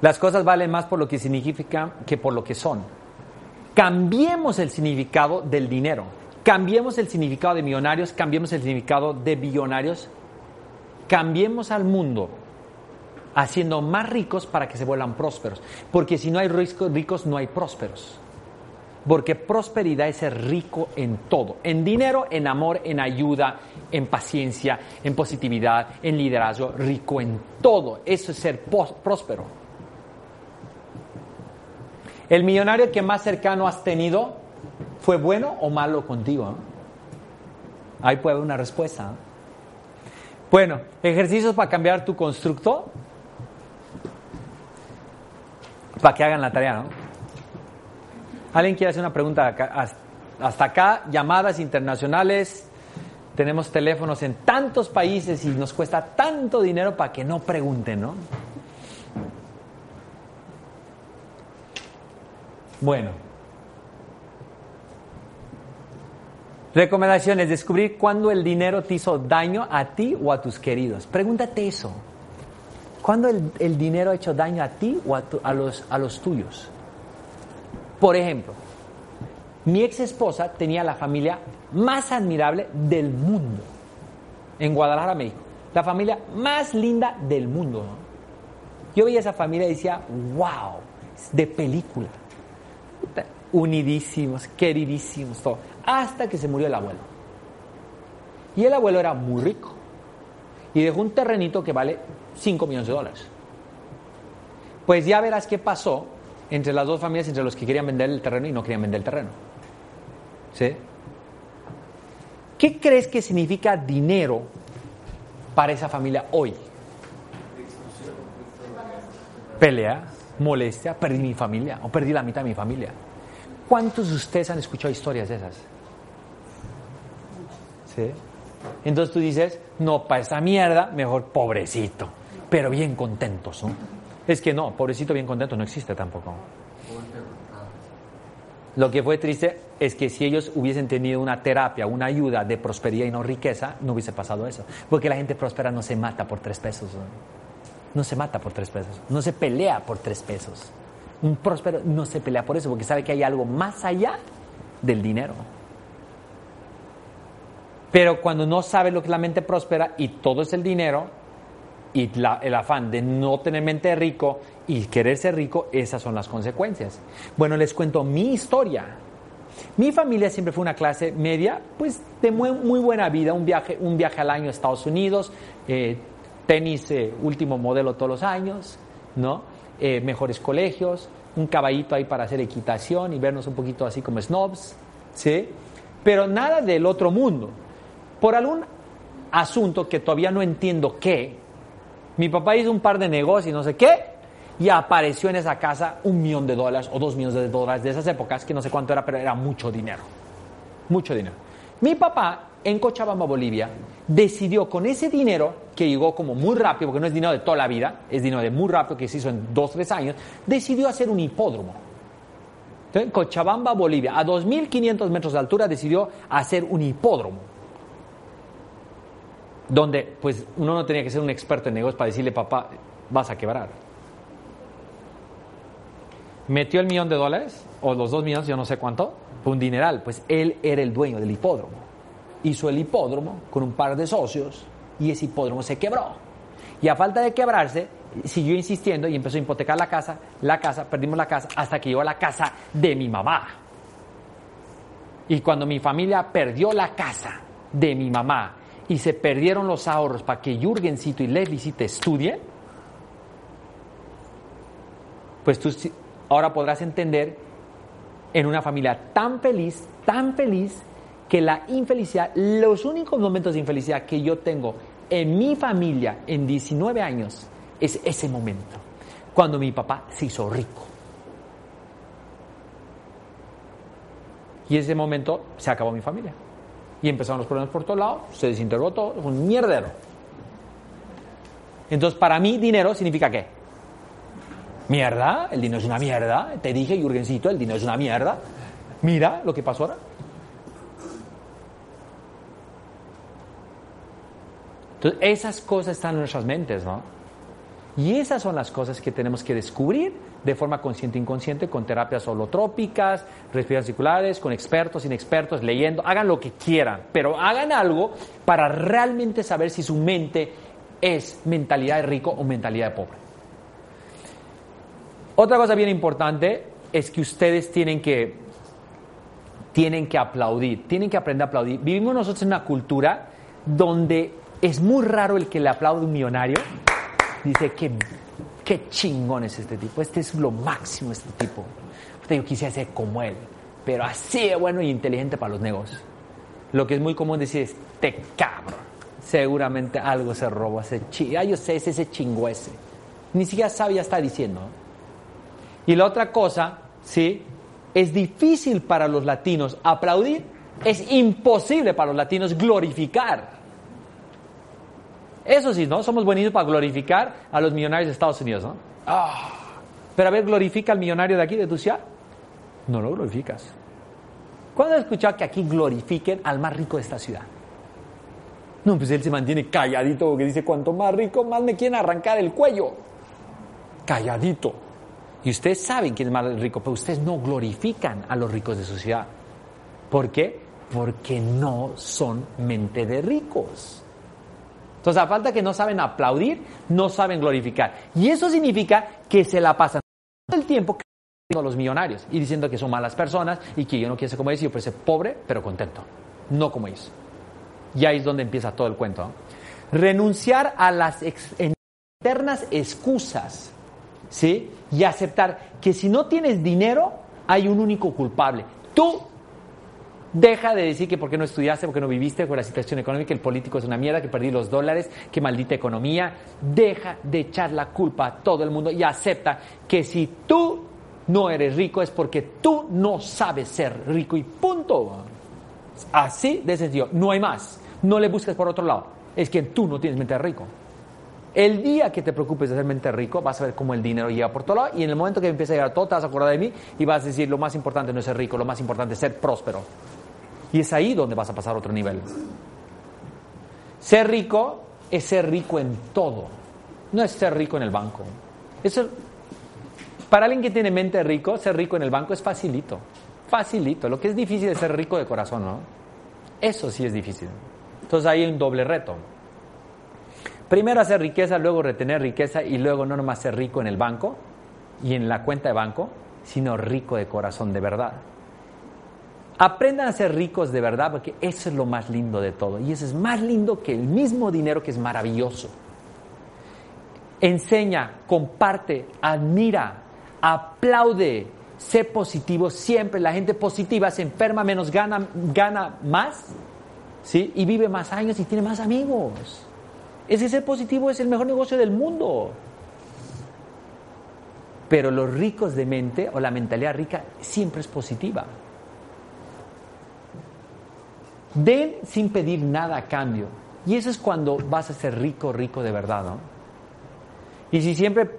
Las cosas valen más por lo que significan que por lo que son. Cambiemos el significado del dinero. Cambiemos el significado de millonarios, cambiemos el significado de billonarios. Cambiemos al mundo haciendo más ricos para que se vuelvan prósperos. Porque si no hay ricos, no hay prósperos. Porque prosperidad es ser rico en todo, en dinero, en amor, en ayuda, en paciencia, en positividad, en liderazgo, rico en todo. Eso es ser próspero. El millonario que más cercano has tenido fue bueno o malo contigo. Ahí puede haber una respuesta. Bueno, ejercicios para cambiar tu constructo. Para que hagan la tarea, ¿no? ¿Alguien quiere hacer una pregunta hasta acá? Llamadas internacionales. Tenemos teléfonos en tantos países y nos cuesta tanto dinero para que no pregunten, ¿no? Bueno. Recomendaciones, descubrir cuándo el dinero te hizo daño a ti o a tus queridos. Pregúntate eso. ¿Cuándo el, el dinero ha hecho daño a ti o a, a los, a los tuyos? Por ejemplo, mi ex esposa tenía la familia más admirable del mundo en Guadalajara, México. La familia más linda del mundo. Yo veía esa familia y decía, wow, es de película. Unidísimos, queridísimos, todo. Hasta que se murió el abuelo. Y el abuelo era muy rico. Y dejó un terrenito que vale 5 millones de dólares. Pues ya verás qué pasó entre las dos familias, entre los que querían vender el terreno y no querían vender el terreno. ¿Sí? ¿Qué crees que significa dinero para esa familia hoy? Pelea, molestia, perdí mi familia o perdí la mitad de mi familia. ¿Cuántos de ustedes han escuchado historias de esas? ¿Sí? Entonces tú dices, no, para esa mierda, mejor pobrecito, pero bien contentos, ¿no? Es que no, pobrecito bien contento no existe tampoco. Lo que fue triste es que si ellos hubiesen tenido una terapia, una ayuda de prosperidad y no riqueza, no hubiese pasado eso. Porque la gente próspera no se mata por tres pesos. ¿no? No se mata por tres pesos. No se pelea por tres pesos. Un próspero no se pelea por eso porque sabe que hay algo más allá del dinero. Pero cuando no sabe lo que la mente próspera y todo es el dinero y el afán de no tener mente rico y querer ser rico, esas son las consecuencias. Bueno, les cuento mi historia. Mi familia siempre fue una clase media, pues de muy, muy buena vida, un viaje, un viaje al año a Estados Unidos, eh, tenis eh, último modelo todos los años, ¿no? Eh, mejores colegios, un caballito ahí para hacer equitación y vernos un poquito así como snobs, ¿sí? Pero nada del otro mundo. Por algún asunto que todavía no entiendo qué, Mi papá hizo un par de negocios y no sé qué, y apareció en esa casa un millón de dólares o dos millones de dólares de esas épocas, que no sé cuánto era, pero era mucho dinero. Mucho dinero. Mi papá en Cochabamba, Bolivia, decidió con ese dinero, que llegó como muy rápido, porque no es dinero de toda la vida, es dinero de muy rápido que se hizo en dos, tres años, decidió hacer un hipódromo. Entonces, en Cochabamba, Bolivia, a 2.500 metros de altura, decidió hacer un hipódromo. Donde, pues, uno no tenía que ser un experto en negocios para decirle, papá, vas a quebrar. Metió el millón de dólares, o los dos millones, yo no sé cuánto, un dineral. Pues él era el dueño del hipódromo. Hizo el hipódromo con un par de socios y ese hipódromo se quebró. Y a falta de quebrarse, siguió insistiendo y empezó a hipotecar la casa, la casa, perdimos la casa, hasta que llegó a la casa de mi mamá. Y cuando mi familia perdió la casa de mi mamá y se perdieron los ahorros para que Jürgencito y Levisite estudien, pues tú ahora podrás entender en una familia tan feliz, tan feliz, que la infelicidad, los únicos momentos de infelicidad que yo tengo en mi familia en 19 años es ese momento, cuando mi papá se hizo rico. Y ese momento se acabó mi familia. Y empezaron los problemas por todos lados, se desintegró fue un mierdero. Entonces, para mí, dinero significa qué? Mierda, el dinero es una mierda. Te dije, Jurgencito, el dinero es una mierda. Mira lo que pasó ahora. Entonces, esas cosas están en nuestras mentes, ¿no? Y esas son las cosas que tenemos que descubrir de forma consciente e inconsciente con terapias holotrópicas, respiraciones circulares, con expertos, inexpertos, leyendo. Hagan lo que quieran, pero hagan algo para realmente saber si su mente es mentalidad de rico o mentalidad de pobre. Otra cosa bien importante es que ustedes tienen que, tienen que aplaudir, tienen que aprender a aplaudir. Vivimos nosotros en una cultura donde es muy raro el que le aplaude a un millonario. Dice, qué, qué chingón es este tipo, este es lo máximo este tipo. Yo quisiera ser como él, pero así de bueno y inteligente para los negocios. Lo que es muy común decir es, te cabrón. Seguramente algo se robó ese chi. Ah, yo sé, es ese chingo ese. Ni siquiera sabe, ya está diciendo. Y la otra cosa, ¿sí? Es difícil para los latinos aplaudir, es imposible para los latinos glorificar. Eso sí, ¿no? Somos buenísimos para glorificar a los millonarios de Estados Unidos, ¿no? Ah, pero a ver, glorifica al millonario de aquí, de tu ciudad. No lo glorificas. ¿Cuándo has escuchado que aquí glorifiquen al más rico de esta ciudad? No, pues él se mantiene calladito porque dice, cuanto más rico, más me quieren arrancar el cuello. Calladito. Y ustedes saben quién es más rico, pero ustedes no glorifican a los ricos de su ciudad. ¿Por qué? Porque no son mente de ricos. Entonces, a falta que no saben aplaudir, no saben glorificar. Y eso significa que se la pasan todo el tiempo a los millonarios y diciendo que son malas personas y que yo no quiero ser como ellos, yo quiero ser pobre, pero contento. No como ellos. Y ahí es donde empieza todo el cuento. Renunciar a las eternas excusas, ¿sí? Y aceptar que si no tienes dinero, hay un único culpable. Tú Deja de decir que por qué no estudiaste, por qué no viviste con la situación económica, el político es una mierda, que perdí los dólares, que maldita economía. Deja de echar la culpa a todo el mundo y acepta que si tú no eres rico es porque tú no sabes ser rico y punto. Así de sencillo, no hay más. No le busques por otro lado. Es que tú no tienes mente rico. El día que te preocupes de ser mente rico, vas a ver cómo el dinero llega por todo lado y en el momento que empiece a llegar todo, te vas a acordar de mí y vas a decir, lo más importante no es ser rico, lo más importante es ser próspero. Y es ahí donde vas a pasar a otro nivel. Ser rico es ser rico en todo, no es ser rico en el banco. Para alguien que tiene mente rico, ser rico en el banco es facilito, facilito. Lo que es difícil es ser rico de corazón, ¿no? Eso sí es difícil. Entonces ahí hay un doble reto. Primero hacer riqueza, luego retener riqueza y luego no nomás ser rico en el banco y en la cuenta de banco, sino rico de corazón de verdad. Aprendan a ser ricos de verdad porque eso es lo más lindo de todo. Y eso es más lindo que el mismo dinero que es maravilloso. Enseña, comparte, admira, aplaude, sé positivo siempre. La gente positiva se enferma menos, gana, gana más, ¿sí? Y vive más años y tiene más amigos. Es que ser positivo es el mejor negocio del mundo. Pero los ricos de mente o la mentalidad rica siempre es positiva. Den sin pedir nada a cambio. Y eso es cuando vas a ser rico, rico de verdad, ¿no? Y si siempre,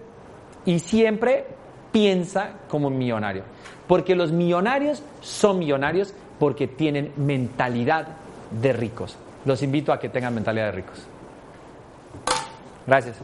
y siempre piensa como millonario. Porque los millonarios son millonarios porque tienen mentalidad de ricos. Los invito a que tengan mentalidad de ricos. Gracias.